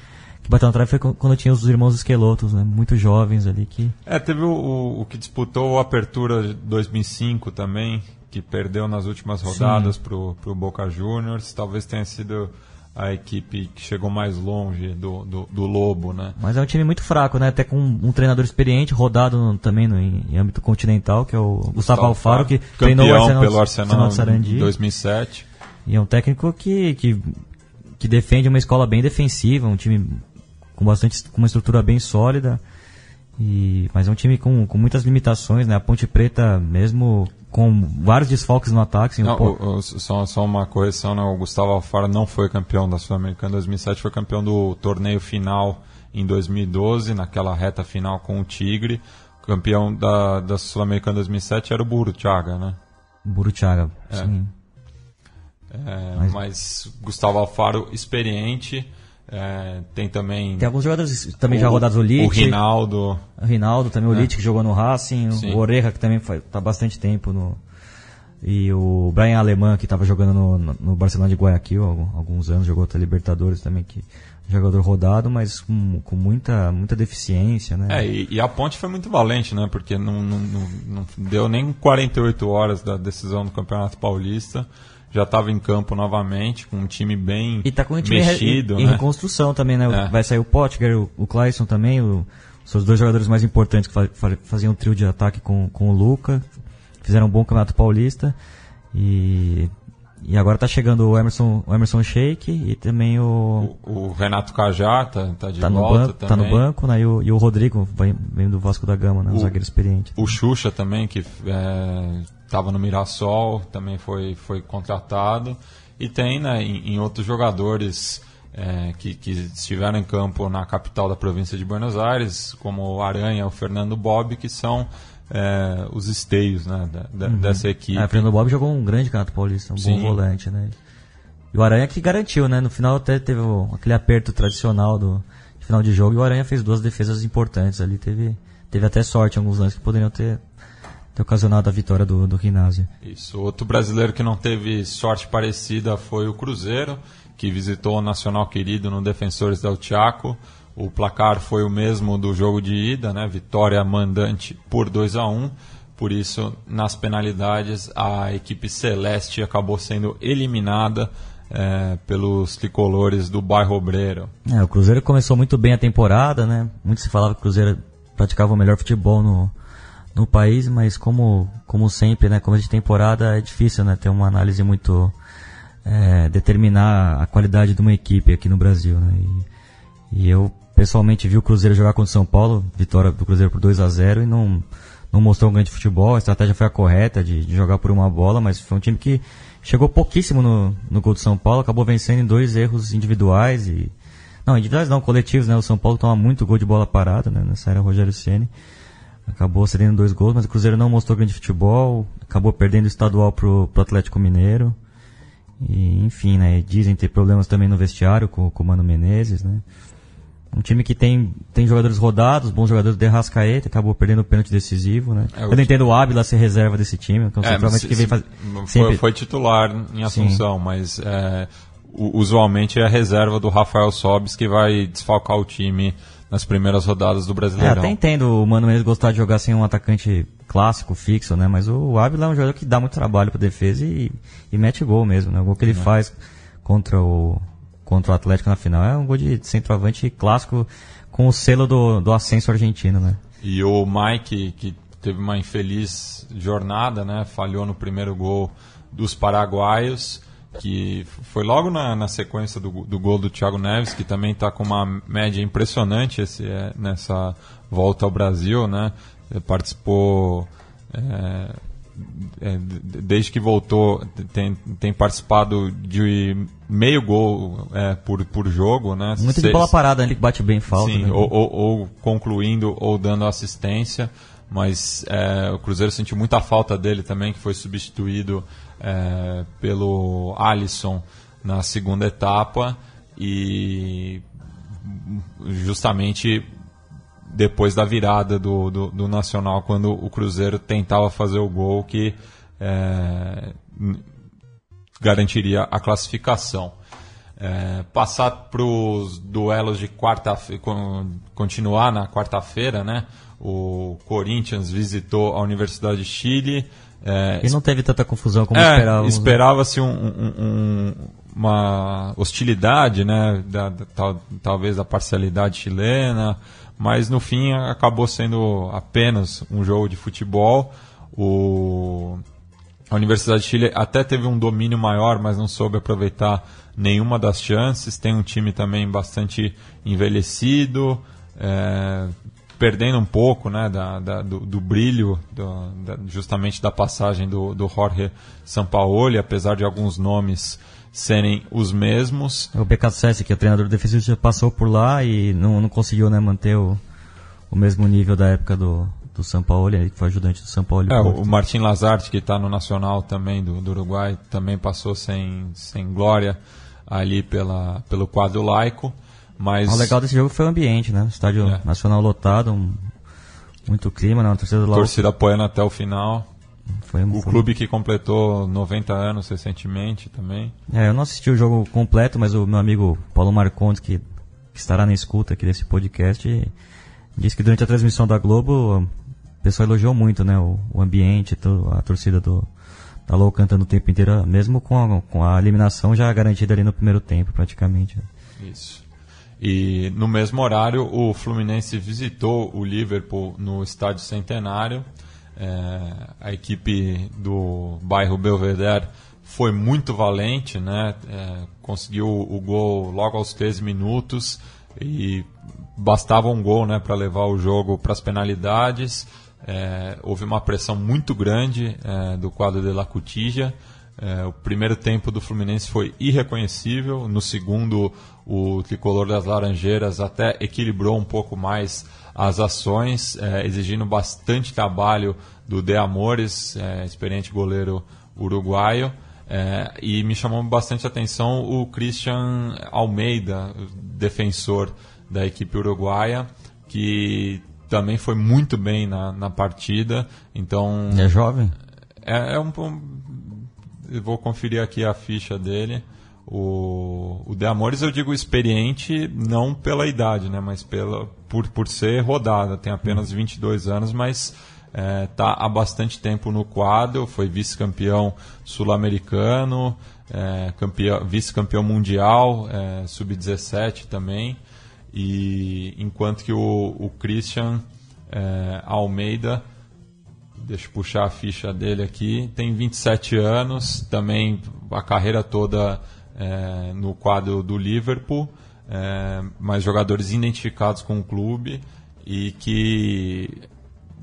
que bateu na trave foi qu- quando tinha os irmãos Esquelotos, né? Muito jovens ali que É, teve o, o, o que disputou a Apertura de 2005 também, que perdeu nas últimas rodadas pro, pro Boca Juniors. Talvez tenha sido a equipe que chegou mais longe do, do, do Lobo, né? Mas é um time muito fraco, né? Até com um, um treinador experiente, rodado no- também no, em, em âmbito continental, que é o Gustavo Alfaro, que treinou o Arsenal, pelo Arsenal de Sarandi. em 2007. E é um técnico que, que, que defende uma escola bem defensiva, um time com bastante com uma estrutura bem sólida. E, mas é um time com, com muitas limitações, né? A Ponte Preta, mesmo com vários desfalques no ataque, assim, Não, o- o- só, só uma correção, né? o Gustavo Alfaro não foi campeão da Sul-Americana em 2007, foi campeão do torneio final em 2012, naquela reta final com o Tigre. O campeão da, da Sul-Americana em 2007 era o Burutiaga, né? Burutiaga, sim. É, Mas- mas... Gustavo Alfaro, experiente, é, tem também Tem alguns jogadores também o, já rodados, o o Lit, Rinaldo, o Rinaldo também, o É. Que jogou no Racing, Sim. o Oreja que também está tá bastante tempo no... E o Brian Alemã que estava jogando no, no- Barcelona de Guayaquil há alguns anos, jogou até Libertadores também, que jogador rodado, mas com, com muita, muita deficiência, né? É, e, e a ponte foi muito valente, né? Porque não, não, não, não deu nem 48 horas da decisão do Campeonato Paulista. Já estava em campo novamente, com um time bem E tá com o time mexido, em, em né? reconstrução também, né? É. Vai sair o Potker, o, o Clayson também, o, são os dois jogadores mais importantes que fa- fa- faziam um trio de ataque com, com o Luca. Fizeram um bom campeonato paulista. E, E agora tá chegando o Emerson, o Emerson Sheik e também o. O, o Renato Cajá tá, tá de Tá volta banco, também. tá no banco, né? E o, e o Rodrigo vem, vem do Vasco da Gama, né? Um O- zagueiro experiente. O Xuxa também, que estava no Mirassol, também foi, foi contratado. E tem né, em, em outros jogadores é, que, que estiveram em campo na capital da província de Buenos Aires, como o Aranha, o Fernando Bob, que são é, os esteios né, da- da- dessa equipe. É, o Fernando Bob jogou um grande campeonato paulista, um Sim. bom volante, né? E o Aranha que garantiu, né? No final até teve aquele aperto tradicional do de final de jogo e o Aranha fez duas defesas importantes ali. Teve, teve até sorte em alguns lances que poderiam ter, ter ocasionado a vitória do, do Ginásio. Isso. Outro brasileiro que não teve sorte parecida foi o Cruzeiro, que visitou o Nacional Querido no Defensores del Chaco. O placar foi o mesmo do jogo de ida, né? Vitória mandante por 2 a 1. Por isso, nas penalidades, a equipe celeste acabou sendo eliminada eh, pelos tricolores do bairro Obreiro. É, o Cruzeiro começou muito bem a temporada, né? Muito se falava que o Cruzeiro praticava o melhor futebol no, no país, mas como, como sempre, né? Começo de temporada é difícil, né? Ter uma análise muito... é, determinar a qualidade de uma equipe aqui no Brasil, né? E, e eu, pessoalmente, vi o Cruzeiro jogar contra o São Paulo, vitória do Cruzeiro por 2 a 0 e não, não mostrou um grande futebol, a estratégia foi a correta de, de jogar por uma bola, mas foi um time que chegou pouquíssimo no, no gol do São Paulo, acabou vencendo em dois erros individuais e... Não, individuais não, coletivos, né? O São Paulo toma muito gol de bola parada, né? Nessa era Rogério Ceni Acabou cedendo dois gols, mas o Cruzeiro não mostrou grande futebol, acabou perdendo o estadual pro, pro Atlético Mineiro. E, enfim, né? Dizem ter problemas também no vestiário com, com o Mano Menezes, né? Um time que tem, tem jogadores rodados, bons jogadores de Rascaeta, acabou perdendo o pênalti decisivo, né? É, Eu não entendo o Ábila ser reserva desse time, que é um É, se- que vem se- fazer. foi, sempre- foi titular em Assunção, mas é, usualmente é a reserva do Rafael Sobis que vai desfalcar o time nas primeiras rodadas do É, Brasileirão. até entendo o Mano Menezes gostar de jogar sem um atacante clássico, fixo, né? Mas o Ávila é um jogador que dá muito trabalho pra defesa e, e mete gol mesmo, né? O gol que ele faz contra o, contra o Atlético na final é um gol de centroavante clássico com o selo do, do ascenso argentino, né? E o Mike, que teve uma infeliz jornada, né? Falhou no primeiro gol dos paraguaios, que foi logo na, na sequência do, do gol do Thiago Neves, que também está com uma média impressionante esse, é, nessa volta ao Brasil, né? Ele participou é, é, de- desde que voltou tem, tem participado de meio gol é, por, por jogo, né? Muito de bola parada, né? ele que bate bem falta. Sim, né? ou, ou- ou concluindo ou dando assistência, mas é, o Cruzeiro sentiu muita falta dele também, que foi substituído é, pelo Alisson na segunda etapa e justamente depois da virada do, do, do Nacional, quando o Cruzeiro tentava fazer o gol que é, garantiria a classificação. É, passar para os duelos de quarta-feira, continuar na quarta-feira, né? O Corinthians visitou a Universidade de Chile. É, E não teve tanta confusão como é, esperávamos. né? Esperava-se um- um- um- uma hostilidade, né? Da, da- tal- talvez da parcialidade chilena, mas no fim acabou sendo apenas um jogo de futebol. O, a Universidade de Chile até teve um domínio maior, mas não soube aproveitar nenhuma das chances. Tem um time também bastante envelhecido, é, perdendo um pouco né, da, da- do, do brilho do- da- justamente da passagem do, do Jorge Sampaoli, apesar de alguns nomes serem os mesmos. O BKSS, que é o treinador defensivo, já passou por lá e não, não conseguiu né, manter o, o mesmo nível da época do, do São Paulo, que foi ajudante do São Paulo. É, o Martin Lazarte, que está no Nacional também do, do Uruguai, também passou sem, sem glória ali pela, pelo quadro laico. Mas O legal desse jogo foi o ambiente, né? Estádio É. nacional lotado, um- muito clima, né? A torcida Laú torcida apoiando até o final. foi O foi- clube que completou 90 anos recentemente também. É, eu não assisti o jogo completo, mas o meu amigo Paulo Marcondes, que, que estará na escuta aqui desse podcast, disse que durante a transmissão da Globo, o pessoal elogiou muito, né? O, o ambiente, a torcida do da Lou cantando o tempo inteiro, mesmo com a, com a eliminação já garantida ali no primeiro tempo, praticamente. Isso. E no mesmo horário, o Fluminense visitou o Liverpool no Estádio Centenário. É, a equipe do bairro Belvedere foi muito valente, né? É, conseguiu o gol logo aos 13 minutos e bastava um gol né, para levar o jogo para as penalidades. É, houve uma pressão muito grande é, do quadro de La Cutija. É, o primeiro tempo do Fluminense foi irreconhecível. No segundo, o tricolor das Laranjeiras até equilibrou um pouco mais as ações, é, exigindo bastante trabalho do De Amores, é, experiente goleiro uruguaio. É, e me chamou bastante atenção o Christian Almeida, defensor da equipe uruguaia, que também foi muito bem na, na partida. Então É jovem? é, é um, um- eu vou conferir aqui a ficha dele. O, o De Amores eu digo experiente não pela idade, né, mas pela por, por ser rodada. Tem apenas 22 anos, mas está há bastante tempo no quadro. Foi vice-campeão sul-americano, é, campeão- vice-campeão mundial, é, sub-17 também. E enquanto que o, o Christian é, Almeida Deixa eu puxar a ficha dele aqui. Tem 27 anos, também a carreira toda é, no quadro do Liverpool, é, mas jogadores identificados com o clube e que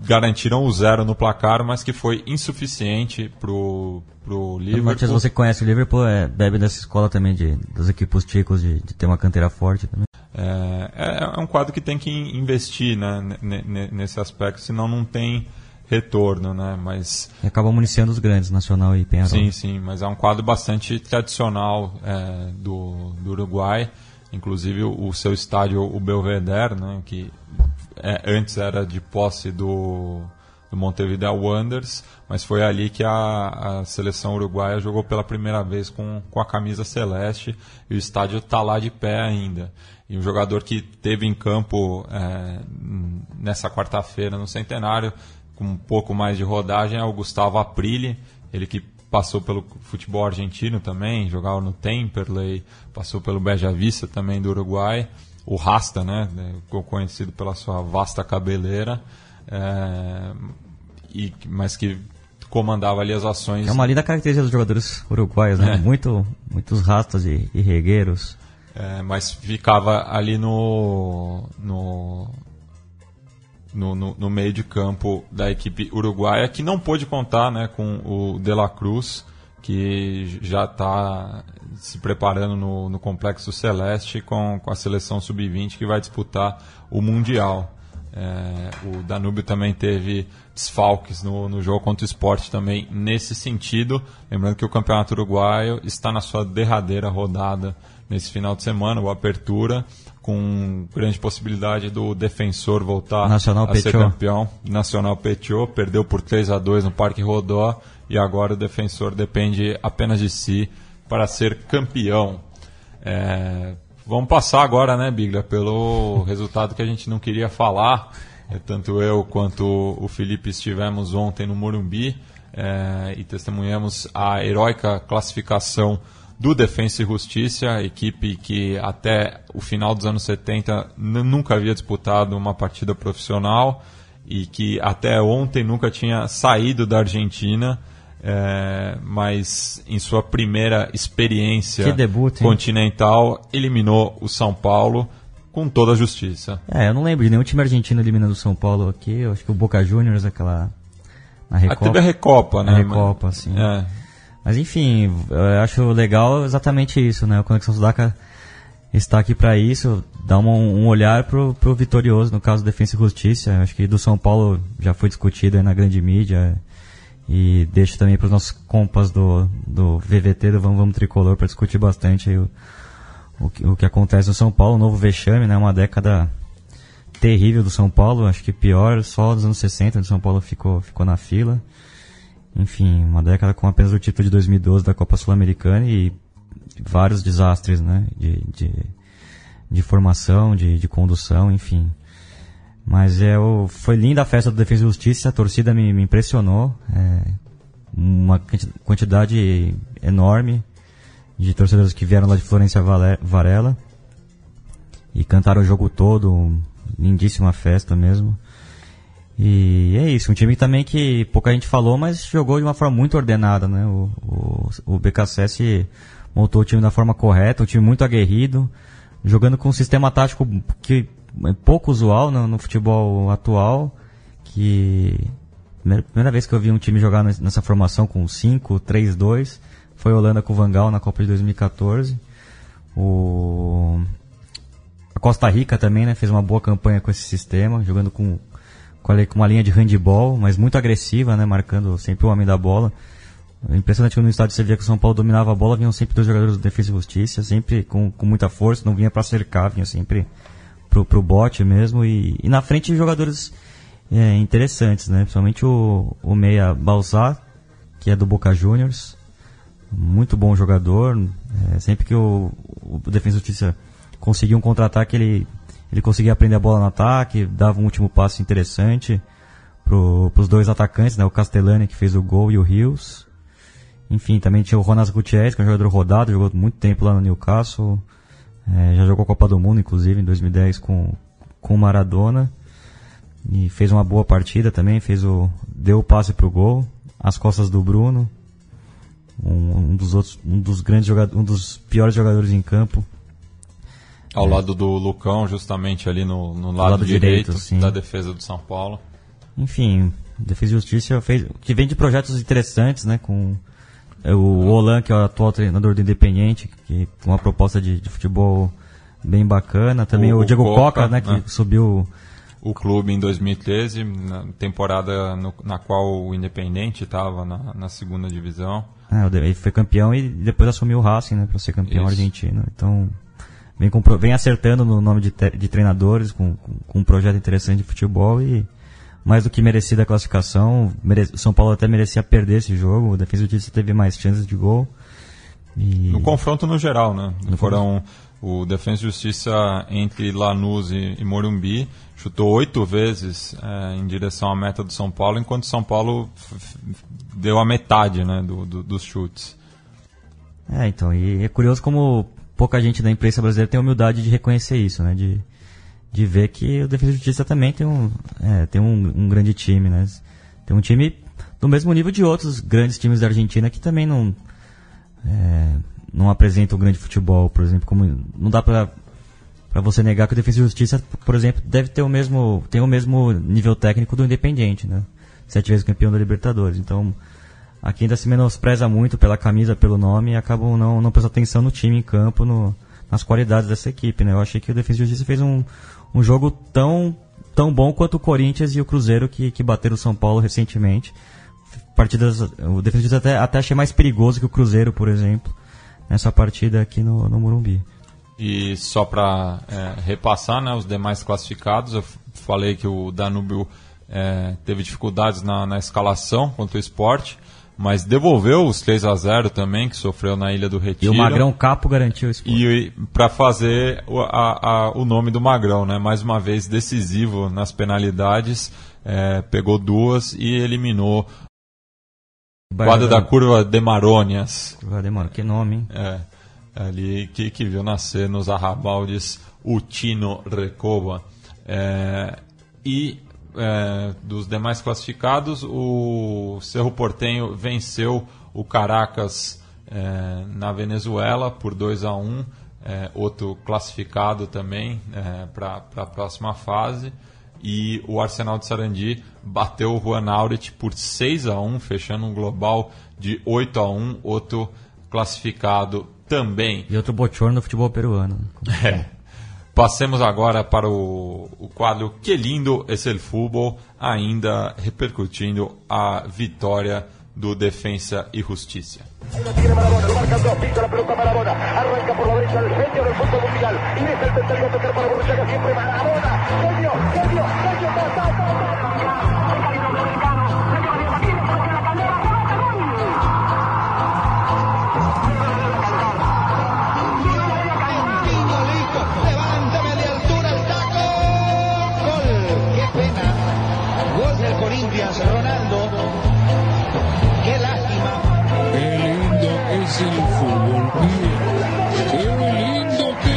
garantiram o zero no placar, mas que foi insuficiente pro, pro Liverpool. Matias, você conhece o Liverpool, é, bebe dessa escola também de, dos equipos ticos de, de ter uma canteira forte também. É, é- é um quadro que tem que investir né, ne- ne- nesse aspecto, senão não tem retorno, né? Mas E acaba municiando os grandes, Nacional e Penharol. Sim, sim, mas é um quadro bastante tradicional é, do, do Uruguai. Inclusive o, o seu estádio, o Belvedere, né, que é, antes era de posse do, do Montevideo Wanderers, mas foi ali que a, a seleção uruguaia jogou pela primeira vez com, com a camisa celeste e o estádio está lá de pé ainda. E um jogador que teve em campo é, nessa quarta-feira no Centenário, com um pouco mais de rodagem, é o Gustavo Aprile, ele que passou pelo futebol argentino também, jogava no Temperley, passou pelo Beja Vista também do Uruguai, o Rasta, né, né, conhecido pela sua vasta cabeleira, é, e, mas que comandava ali as ações. É uma linda característica dos jogadores uruguaios, né? É. Muito, muitos rastas e, e regueiros. É, mas ficava ali no, no, no, no- no meio de campo da equipe uruguaia, que não pôde contar né, com o De La Cruz, que já está se preparando no, no Complexo Celeste com, com a seleção sub-20 que vai disputar o Mundial. É, o Danúbio também teve desfalques no, no jogo contra o esporte também nesse sentido. Lembrando que o Campeonato Uruguaio está na sua derradeira rodada nesse final de semana, o Apertura, com grande possibilidade do defensor voltar Nacional a ser campeão. Nacional Petiot perdeu por 3 a 2 no Parque Rodó e agora o defensor depende apenas de si para ser campeão. É, vamos passar agora, né, Biglia, pelo resultado que a gente não queria falar. É, tanto eu quanto o Felipe estivemos ontem no Morumbi é, e testemunhamos a heróica classificação do Defensa e Justiça, equipe que até o final dos anos 70 n- nunca havia disputado uma partida profissional e que até ontem nunca tinha saído da Argentina, é, mas em sua primeira experiência debut, continental eliminou o São Paulo com toda a justiça. É, eu não lembro de nenhum time argentino eliminando o São Paulo aqui. Eu acho que o Boca Juniors, aquela. Na Ah, Recopa. teve a Recopa, né? A Recopa, sim. É. Mas enfim, eu acho legal exatamente isso, né? O Conexão Sudaca está aqui para isso, dar um olhar pro, pro vitorioso, no caso Defensa e Justiça. Acho que do São Paulo já foi discutido na grande mídia. E deixo também para os nossos compas do, do VVT, do Vamos Vamos Tricolor, para discutir bastante o, o, que, o que acontece no São Paulo. O novo vexame, né? Uma década terrível do São Paulo, acho que pior só dos anos 60, onde São Paulo ficou, ficou na fila. Enfim, uma década com apenas o título de 2012 da Copa Sul-Americana e vários desastres, né? De, de, de formação, de, de condução, enfim. Mas é, o, foi linda a festa do Defesa e Justiça, a torcida me, me impressionou. É, uma quanti- quantidade enorme de torcedores que vieram lá de Florença Varela e cantaram o jogo todo, lindíssima festa mesmo. E é isso, um time também que pouca gente falou, mas jogou de uma forma muito ordenada, né? O, o, o BKSS montou o time da forma correta, um time muito aguerrido, jogando com um sistema tático que é pouco usual no, no futebol atual, que primeira, vez que eu vi um time jogar nes- nessa formação com 5-3-2 foi a Holanda com o Van Gaal na Copa de 2014. O a Costa Rica também, né, fez uma boa campanha com esse sistema, jogando com com uma linha de handball, mas muito agressiva, né, marcando sempre o homem da bola. Impressionante que no estádio você via que o São Paulo dominava a bola, vinham sempre dois jogadores do Defesa e Justiça, sempre com, com muita força, não vinha para cercar, vinha sempre pro, pro bote mesmo. E, e na frente jogadores é, interessantes, né? Principalmente o, o Meia Balzar, que é do Boca Juniors. Muito bom jogador. é, sempre que o, o Defesa e Justiça conseguia um contra-ataque, ele, ele conseguia aprender a bola no ataque, dava um último passo interessante pro, pros dois atacantes, né? O Castellani que fez o gol e o Rios. Enfim, também tinha o Ronas Gutierrez, que é um jogador rodado, jogou muito tempo lá no Newcastle. É, já jogou Copa do Mundo, inclusive, em 2010 com, com o Maradona. E fez uma boa partida também, fez o. deu o passe pro gol, às costas do Bruno. Um, um dos outros. um dos grandes jogadores. um dos piores jogadores em campo. Ao lado do Lucão, justamente ali no, no lado, lado direito, direito, da defesa do São Paulo. Enfim, Defesa e Justiça fez, que vem de projetos interessantes, né? Com é, o Olan, que é o atual treinador do Independente, que com uma proposta de, de futebol bem bacana. Também O- o, Diego Coca, Coca, né? Que né? subiu. O clube em 2013, na temporada no- na qual o Independente estava na, na segunda divisão. É, ele foi campeão e depois assumiu o Racing, né? Pra ser campeão Isso. argentino. Então, vem, com vem acertando no nome de, te- de treinadores, com, com, com um projeto interessante de futebol e mais do que merecida a classificação. Mere, o São Paulo até merecia perder esse jogo. O Defesa e Justiça teve mais chances de gol. E... No confronto no geral, né? Foram o Defensa e Justiça entre Lanús e, e Morumbi chutou oito vezes eh, em direção à meta do São Paulo, enquanto São Paulo deu a metade né, do- do- dos chutes. É, então, e é curioso como pouca gente da imprensa brasileira tem humildade de reconhecer isso, né? De, de ver que o Defesa e Justiça também tem um, é, tem um, um grande time, né? Tem um time do mesmo nível de outros grandes times da Argentina que também não, é, não apresentam grande futebol, por exemplo, como não dá pra, pra você negar que o Defesa e Justiça, por exemplo, deve ter o mesmo, tem o mesmo nível técnico do Independente, né? Sete vezes campeão da Libertadores, então aqui ainda se menospreza muito pela camisa, pelo nome e acabam não, não prestando atenção no time em campo, no, nas qualidades dessa equipe, né? Eu achei que o Defesa e Justiça fez um, um jogo tão, tão bom quanto o Corinthians e o Cruzeiro que, que bateram o São Paulo recentemente. Partidas, o Defesa e Justiça até, até achei mais perigoso que o Cruzeiro, por exemplo, nessa partida aqui no, no Morumbi. E só para repassar né, os demais classificados, eu falei que o Danúbio eh, teve dificuldades na, na escalação contra o esporte, mas devolveu os 3 a 0 também, que sofreu na Ilha do E Retiro. o Magrão Capo garantiu isso. E para fazer o, a- a- o nome do Magrão, né? Mais uma vez decisivo nas penalidades, eh, pegou duas e eliminou quadro da curva de Marônias. Demora, que nome, hein? É, ali que, que viu nascer nos arrabaldes o Tino Recoba. É, e é, dos demais classificados, o Cerro Portenho venceu o Caracas é, na Venezuela por 2 a 1 é, outro classificado também para a próxima fase. E o Arsenal de Sarandi bateu o Juan Aurit por 6 a 1 fechando um global de 8 a 1 outro classificado também. E outro bochorno no futebol peruano. É. Passemos agora para o, quadro Que lindo es el fútbol, ainda repercutindo a vitória do Defensa e Justiça. Lindo que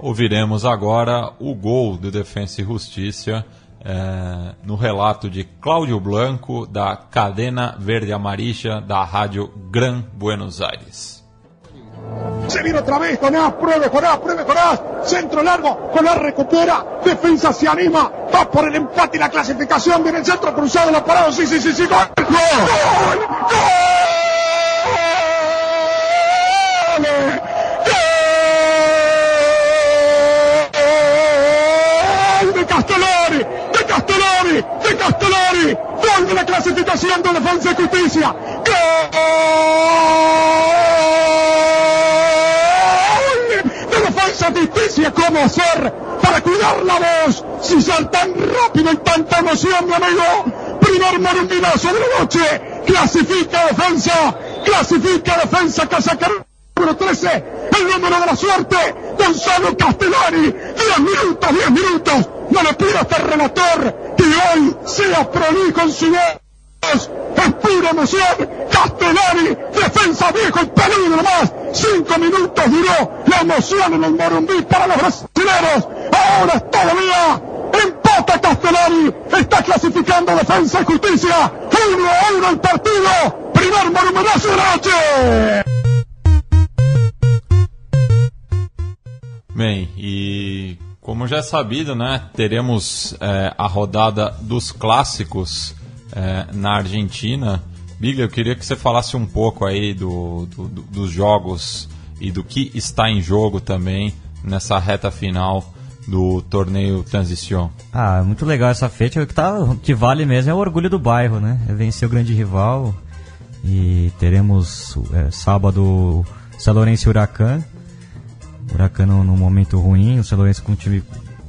ouviremos agora o gol do Defensa e Justiça é, no relato de Cláudio Blanco, da Cadena Verde Amarilla, da Rádio Gran Buenos Aires. Se viene otra vez, Jonás, pruebe, Jonás, pruebe, Jonás. Centro largo, Jonás recupera. Defensa se anima. Va por el empate y la clasificación. Viene el centro cruzado, la parada. Sí, sí, sí, sí. ¡Gol! ¡Gol! ¡Gol! ¡Gol! ¡De Castellari! ¡De Castellari! ¡De Castellari! ¡Gol de la clasificación de Defensa y Justicia! ¡Gol! De Defensa y ¿cómo hacer para cuidar la voz? Si son tan rápido y tanta emoción, mi amigo. Primer marunguinazo de la noche. Clasifica Defensa. Clasifica Defensa Casacar número 13, el número de la suerte, Gonzalo Castellani, 10 minutos, 10 minutos, no le pido a este relator que hoy sea prolijo en su pura emoción, Castellani, defensa viejo y peludo nomás, 5 minutos duró la emoción en el Morumbí para los brasileños, ahora es todavía empata Castellani, está clasificando defensa y justicia, 1 a 1 el partido, primer morumbenazo de la. Bem, e como já é sabido, né, teremos é, a rodada dos clássicos é, na Argentina. Biglia, eu queria que você falasse um pouco aí do, do- do- dos jogos e do que está em jogo também nessa reta final do torneio Transition. Ah, muito legal essa feita. O que, tá, que vale mesmo é o orgulho do bairro, né? É vencer o grande rival. E teremos é, sábado São Lourenço e Huracan. Huracan num momento ruim, o São Lourenço com o time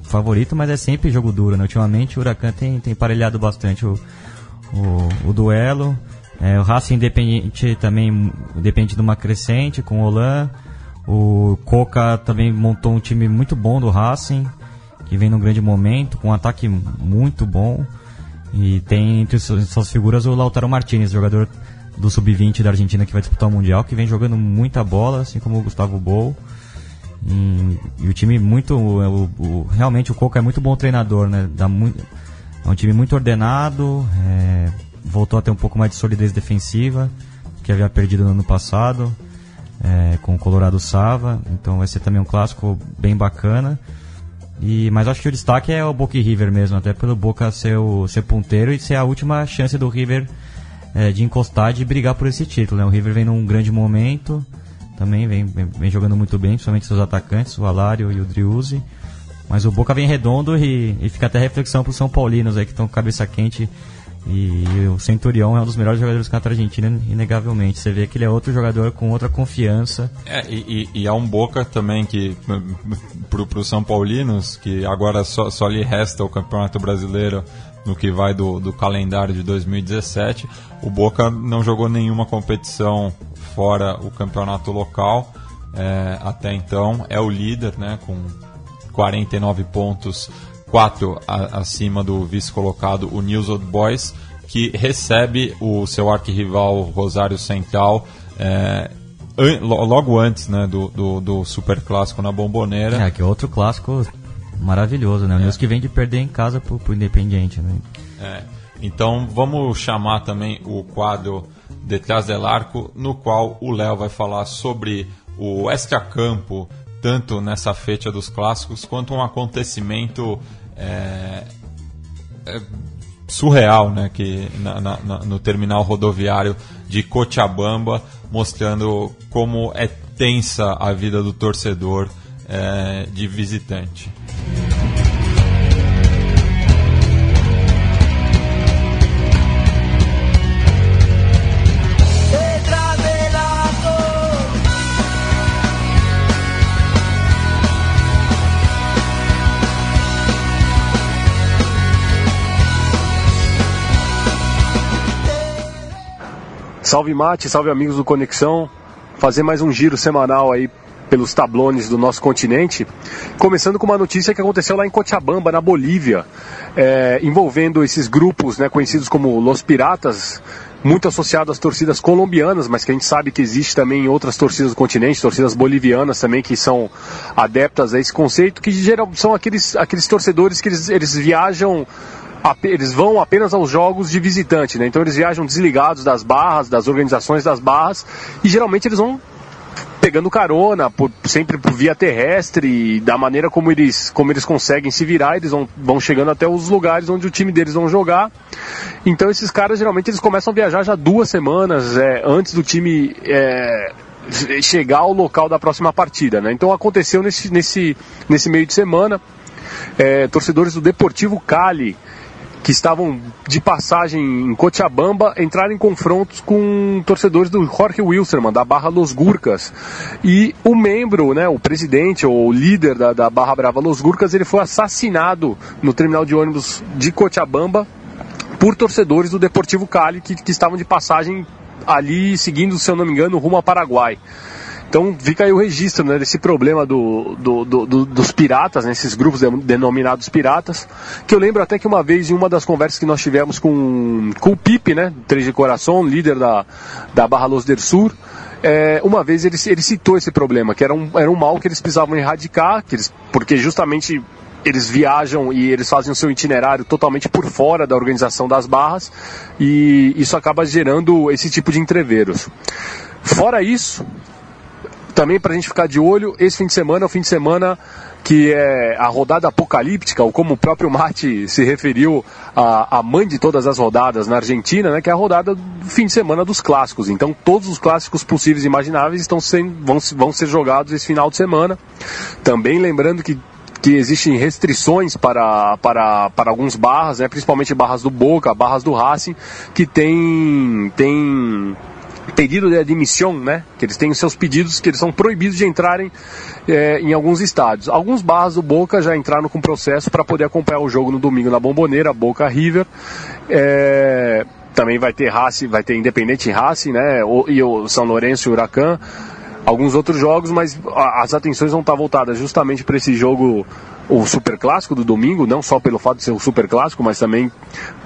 favorito, mas é sempre jogo duro, né? Ultimamente o Huracan tem, tem parelhado bastante o, o, o duelo. É, o Racing Independente também depende de uma crescente com o Olan. O Coca também montou um time muito bom do Racing, que vem num grande momento, com um ataque muito bom. E tem entre suas figuras o Lautaro Martinez, jogador do Sub-20 da Argentina que vai disputar o Mundial, que vem jogando muita bola, assim como o Gustavo Bol. E, e o time muito. o- o- realmente o Coca é muito bom treinador, né? Dá muito, é um time muito ordenado, é, voltou a ter um pouco mais de solidez defensiva, que havia perdido no ano passado, é, com o Colorado Sava. Então vai ser também um clássico bem bacana. E, mas acho que o destaque é o Boca e River mesmo, até pelo Boca ser, o, ser ponteiro e ser a última chance do River é, de encostar, de brigar por esse título. Né? O River vem num grande momento, também vem, vem, vem jogando muito bem, principalmente seus atacantes, o Alário e o Driuzzi. Mas o Boca vem redondo e, e fica até reflexão para os São Paulinos aí que estão com cabeça quente. E, o Centurião é um dos melhores jogadores do campeonato argentino, inegavelmente. Você vê que ele é outro jogador com outra confiança. É, e, e, e há um Boca também que, para os São Paulinos, que agora só, só lhe resta o Campeonato Brasileiro no que vai do, do calendário de 2017. O Boca não jogou nenhuma competição fora o campeonato local é, até então. É o líder, né, com 49 pontos, 4 a- acima do vice-colocado, o News Old Boys, que recebe o seu arquirrival Rosário Central é, an- lo- logo antes né, do, do, do Super Clássico na Bomboneira. É, que é outro clássico maravilhoso, né? O News que vem de perder em casa pro, pro Independiente, né? É, então vamos chamar também o quadro Detrás del Arco, no qual o Léo vai falar sobre o extracampo, tanto nessa fecha dos clássicos, quanto um acontecimento é, é, surreal, né, que na- na- no terminal rodoviário de Cochabamba, mostrando como é tensa a vida do torcedor é, de visitante. Salve Mate, salve amigos do Conexão. Fazer mais um giro semanal aí pelos tablones do nosso continente, começando com uma notícia que aconteceu lá em Cochabamba, na Bolívia, é, envolvendo esses grupos né, conhecidos como Los Piratas, muito associado às torcidas colombianas, mas que a gente sabe que existe também em outras torcidas do continente, torcidas bolivianas também que são adeptas a esse conceito, que geral são aqueles, aqueles torcedores que eles, eles viajam eles vão apenas aos jogos de visitante, né? Então eles viajam desligados das barras, das organizações das barras, e geralmente eles vão pegando carona, por, sempre por via terrestre, da maneira como eles, como eles conseguem se virar, eles vão, vão chegando até os lugares onde o time deles vão jogar. Então esses caras geralmente eles começam a viajar já duas semanas é, antes do time é, chegar ao local da próxima partida. Né? Então aconteceu nesse, nesse, nesse meio de semana. é, torcedores do Deportivo Cali que estavam de passagem em Cochabamba entraram em confrontos com torcedores do Jorge Wilstermann, da Barra Los Gurkas. E o membro, né, o presidente ou líder da, da Barra Brava Los Gurkas, ele foi assassinado no terminal de ônibus de Cochabamba por torcedores do Deportivo Cali que, que estavam de passagem ali seguindo, se eu não me engano, rumo ao Paraguai. Então fica aí o registro né, desse problema do, do- do- do- dos piratas, né, esses grupos de- denominados piratas, que eu lembro até que uma vez em uma das conversas que nós tivemos com, com o Pipe, né, Três de Coração, líder da, da Barra Los del Sur, é, uma vez ele, ele citou esse problema, que era um, era um mal que eles precisavam erradicar, que eles, porque justamente eles viajam e eles fazem o seu itinerário totalmente por fora da organização das barras e isso acaba gerando esse tipo de entreveros. Fora isso, também para a gente ficar de olho, esse fim de semana é o fim de semana que é a rodada apocalíptica, ou como o próprio Mate se referiu, a, a mãe de todas as rodadas na Argentina, né, que é a rodada do fim de semana dos clássicos. Então todos os clássicos possíveis e imagináveis estão sendo, vão, vão ser jogados esse final de semana. Também lembrando que que existem restrições para, para, para alguns barras, né, principalmente barras do Boca, barras do Racing, que tem, tem pedido de admissão, né? Que eles têm os seus pedidos que eles são proibidos de entrarem eh, em alguns estádios. Alguns barras do Boca já entraram com processo para poder acompanhar o jogo no domingo na Bomboneira, Boca River. Eh, também vai ter Racing, vai ter Independente Racing, né? O- e o São Lourenço e Huracan. Alguns outros jogos, mas as atenções vão estar voltadas justamente para esse jogo, o super clássico do domingo, não só pelo fato de ser o super clássico, mas também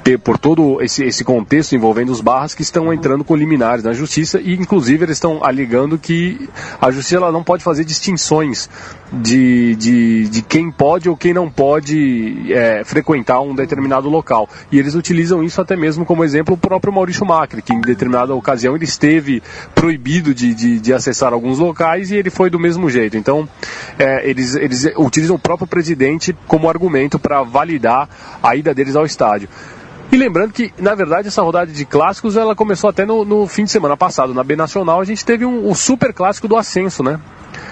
pe- por todo esse, esse contexto envolvendo os barras que estão entrando com liminares na justiça e inclusive eles estão alegando que a justiça ela não pode fazer distinções de, de, de quem pode ou quem não pode é, frequentar um determinado local. E eles utilizam isso até mesmo como exemplo o próprio Maurício Macri, que em determinada ocasião ele esteve proibido de, de, de acessar alguns locais e ele foi do mesmo jeito. Então é, eles, eles utilizam o próprio presidente como argumento para validar a ida deles ao estádio. E lembrando que, na verdade, essa rodada de clássicos ela começou até no, no fim de semana passado. Na B Nacional a gente teve um, o super clássico do Ascenso, né?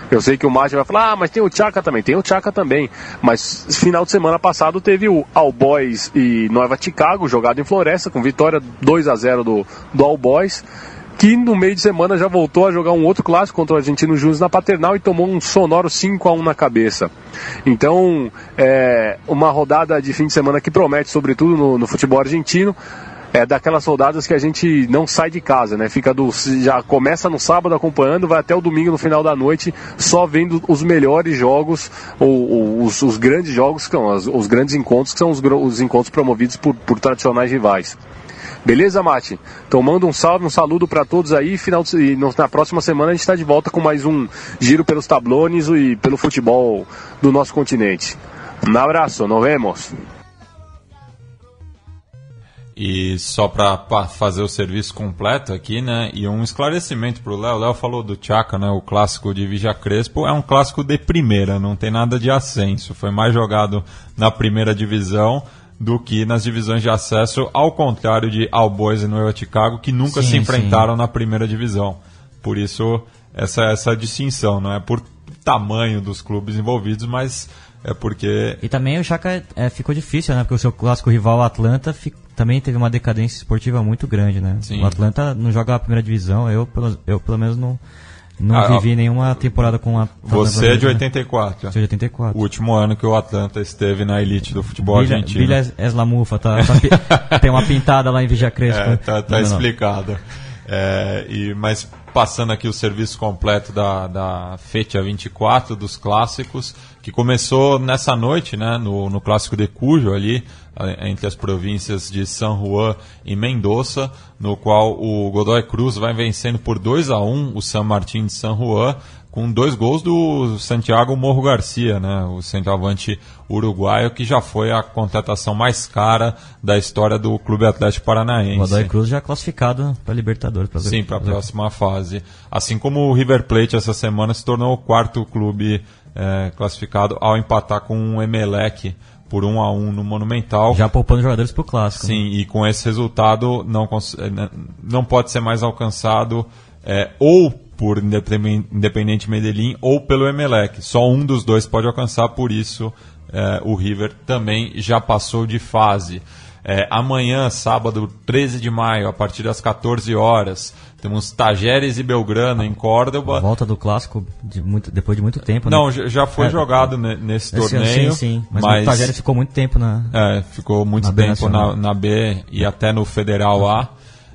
Eu sei que o Márcio vai falar, ah, mas tem o Tchaka também, tem o Tchaka também. Mas final de semana passado teve o All Boys e Nova Chicago, jogado em Floresta, com vitória 2 a 0 do, do All Boys, que no meio de semana já voltou a jogar um outro clássico contra o Argentino Júnior na Paternal e tomou um sonoro 5 a 1 na cabeça. Então, é uma rodada de fim de semana que promete, sobretudo no, no futebol argentino, é daquelas rodadas que a gente não sai de casa, né? Fica do já começa no sábado acompanhando, vai até o domingo no final da noite, só vendo os melhores jogos ou, ou os, os grandes jogos, que são os, os grandes encontros, que são os, os encontros promovidos por, por tradicionais rivais. Beleza, Mate? Então manda um salve, um saludo para todos aí. Final de- e na próxima semana a gente está de volta com mais um giro pelos tablones e pelo futebol do nosso continente. Um abraço, nos vemos. E só para fazer o serviço completo aqui, né? E um esclarecimento para o Léo. Léo falou do Tchaka, né? O clássico de Vija Crespo é um clássico de primeira, não tem nada de ascenso. Foi mais jogado na primeira divisão do que nas divisões de acesso, ao contrário de All Boys e Nova Chicago, que nunca Sim, se sim. enfrentaram na primeira divisão. Por isso, essa, essa distinção, não é por tamanho dos clubes envolvidos, mas é porque E também o Chaka é, ficou difícil, né? Porque o seu clássico rival, o Atlanta, também teve uma decadência esportiva muito grande, né? Sim. O Atlanta não joga a primeira divisão, eu pelo, eu, pelo menos não, não Ah, vivi nenhuma temporada com a você é de né? 84. Sou de 84. O último ano que o Atlanta esteve na elite do futebol Bilha, argentino. Bilha Eslamufa, tá, tá tem uma pintada lá em Vija Crespo. É, tá, tá Não, não, não. explicado. É, e, mas passando aqui o serviço completo da, da FETIA 24 dos clássicos, que começou nessa noite, né, no, no clássico de Cujo ali, entre as províncias de San Juan e Mendoza, no qual o Godoy Cruz vai vencendo por 2 a 1 o San Martín de San Juan, com dois gols do Santiago Morro Garcia, né, o centroavante uruguaio, que já foi a contratação mais cara da história do Clube Atlético Paranaense. Godoy Cruz já classificado para Libertadores. Pra Sim, para a próxima fase. Assim como o River Plate essa semana se tornou o quarto clube eh, classificado ao empatar com o Emelec por 1 a 1 no Monumental. Já poupando jogadores para o clássico. Sim, e com esse resultado não, eh, não pode ser mais alcançado eh, ou por Independente Medellín ou pelo Emelec. Só um dos dois pode alcançar, por isso eh, o River também já passou de fase. Eh, amanhã, sábado 13 de maio, a partir das 14 horas, temos Tajeres e Belgrano em Córdoba. Volta do clássico de muito, depois de muito tempo. né? Não, já já foi É, jogado ne- nesse torneio. Sim, sim. Mas, mas o Tajeres ficou muito tempo na. é, ficou muito Na tempo na, na B e até no Federal A.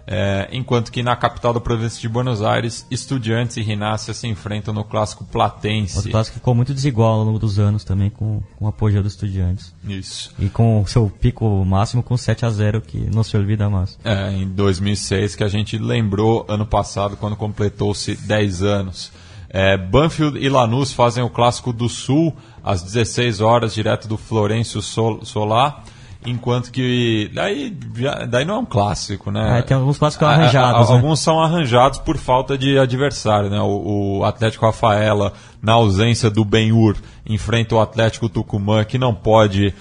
É, enquanto que na capital da província de Buenos Aires, Estudiantes e Rinácia se enfrentam no clássico platense. Outro clássico ficou muito desigual ao longo dos anos também com, com o apogeu dos estudiantes. Isso. E com o seu pico máximo com 7 a 0 que não se olvida mais. É, em 2006, que a gente lembrou ano passado, quando completou-se 10 anos. É, Banfield e Lanús fazem o Clássico do Sul às 16 horas, direto do Florencio Sol, Solar. Enquanto que. Daí, já- daí não é um clássico, né? É, tem alguns clássicos A- a- arranjados, a- né? Alguns são arranjados por falta de adversário, né? O, o Atlético Rafaela, na ausência do Benhur, enfrenta o Atlético Tucumã, que não pode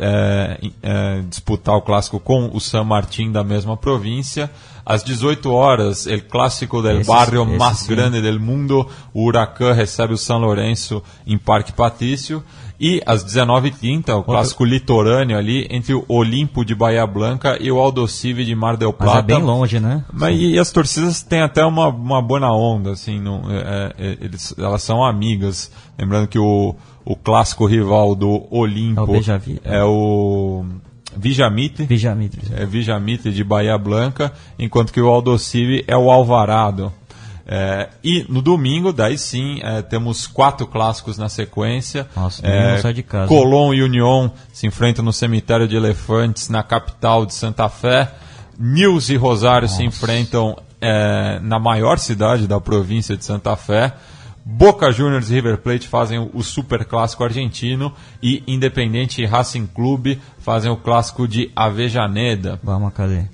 é, é, disputar o clássico com o San Martín da mesma província. Às 18 horas, el clássico del Esse- barrio esse más sim. grande del mundo, o Huracan recebe o São Lourenço em Parque Patrício. E às 19h30, o clássico litorâneo ali, entre o Olimpo de Bahia Blanca e o Aldocive de Mar del Mas Plata. é bem longe, né? Mas e, e as torcidas têm até uma, uma boa onda, assim, não, é, é, eles, elas são amigas. Lembrando que o, o clássico rival do Olimpo É o é Vijamite, Vijamitre. é Vijamite de Bahia Blanca, enquanto que o Aldocive é o Alvarado. É, e no domingo, daí sim, é, temos quatro clássicos na sequência. Nossa, não sai de casa. Colón e Union se enfrentam no cemitério de elefantes na capital de Santa Fé. Nils e Rosário se enfrentam é, na maior cidade da província de Santa Fé. Boca Juniors e River Plate fazem o, o super clássico argentino e Independente e Racing Clube fazem o clássico de Avejaneda. Vamos, cadê?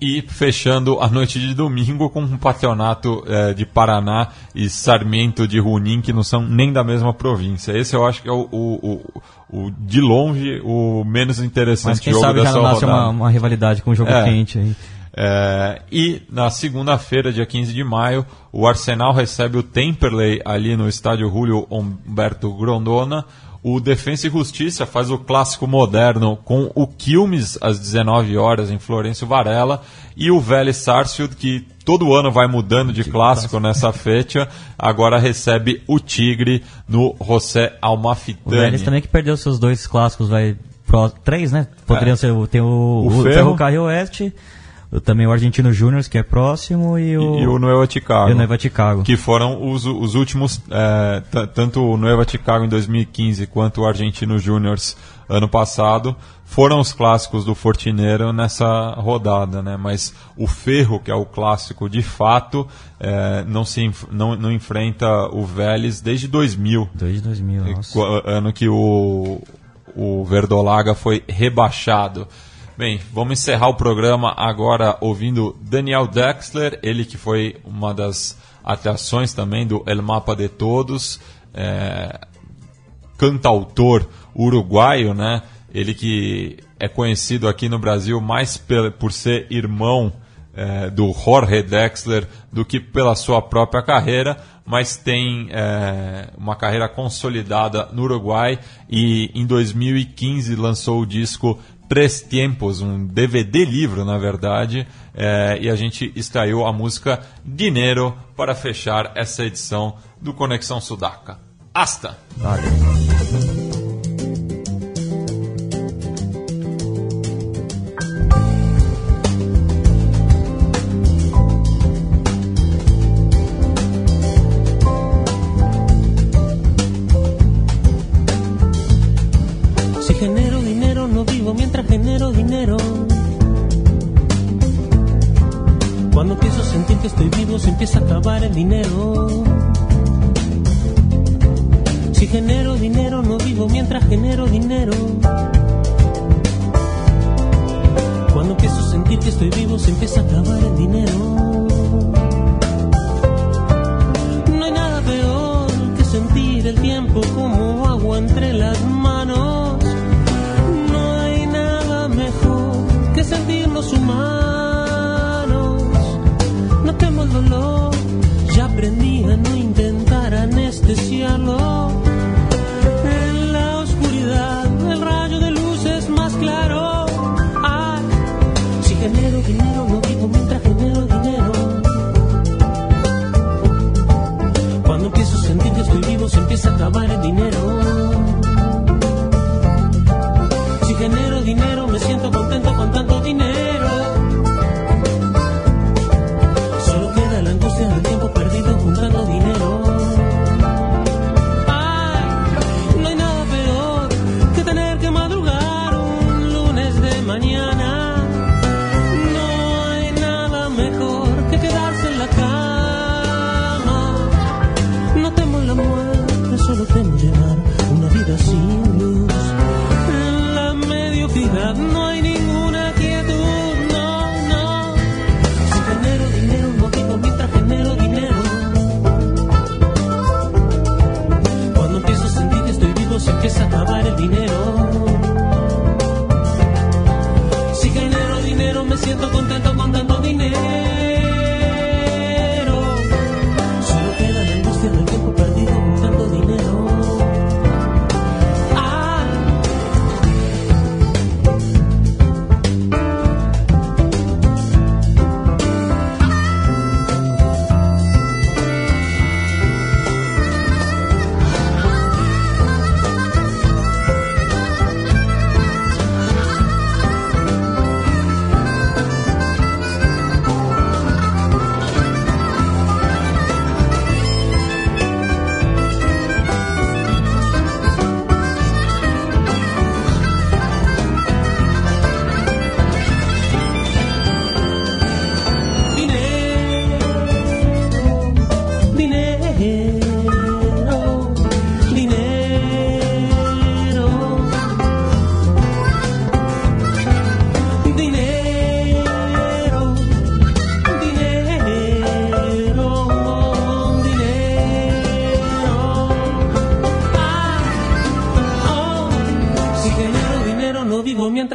E fechando a noite de domingo com um patronato eh, de Paraná e Sarmiento de Junín, que não são nem da mesma província. Esse eu acho que é o, o- o- o, de longe o menos interessante Mas quem jogo sabe já dessa não nasce rodada. uma, uma rivalidade com o jogo É. quente aí. É, e na segunda-feira, dia 15 de maio, o Arsenal recebe o Temperley ali no estádio Julio Humberto Grondona. O Defensa e Justiça faz o clássico moderno com o Quilmes às 19 horas em Florencio Varela. E o Vélez Sarsfield, que todo ano vai mudando de clássico nessa fecha, agora recebe o Tigre no José O Almafitani. Vélez também que perdeu seus dois clássicos, vai. Pro, três, né? Poderiam É. ser. o- Tem o, O o, Ferro. Ferrocarril Oeste, o- também o Argentino Júnior, que é próximo, e o. E o Nueva Chicago. e o Nova Chicago. que foram os, os últimos, é, tanto o Nueva Chicago em 2015 quanto o Argentino Júniors ano passado, foram os clássicos do Fortineiro nessa rodada, né? Mas o Ferro, que é o clássico de fato, é, não, se, não, não enfrenta o Vélez desde 2000, 2 de 2000, nossa. qu- ano que o, o Verdolaga foi rebaixado. Bem, vamos encerrar o programa agora ouvindo Daniel Dexler, ele que foi uma das atrações também do El Mapa de Todos, é, cantautor uruguaio, né? Ele que é conhecido aqui no Brasil mais por ser irmão é, do Jorge Dexler do que pela sua própria carreira, mas tem é, uma carreira consolidada no Uruguai e em 2015 lançou o disco Três Tempos, um DVD livro, na verdade, é, e a gente extraiu a música Dinheiro para fechar essa edição do Conexão Sudaca. Hasta! Valeu.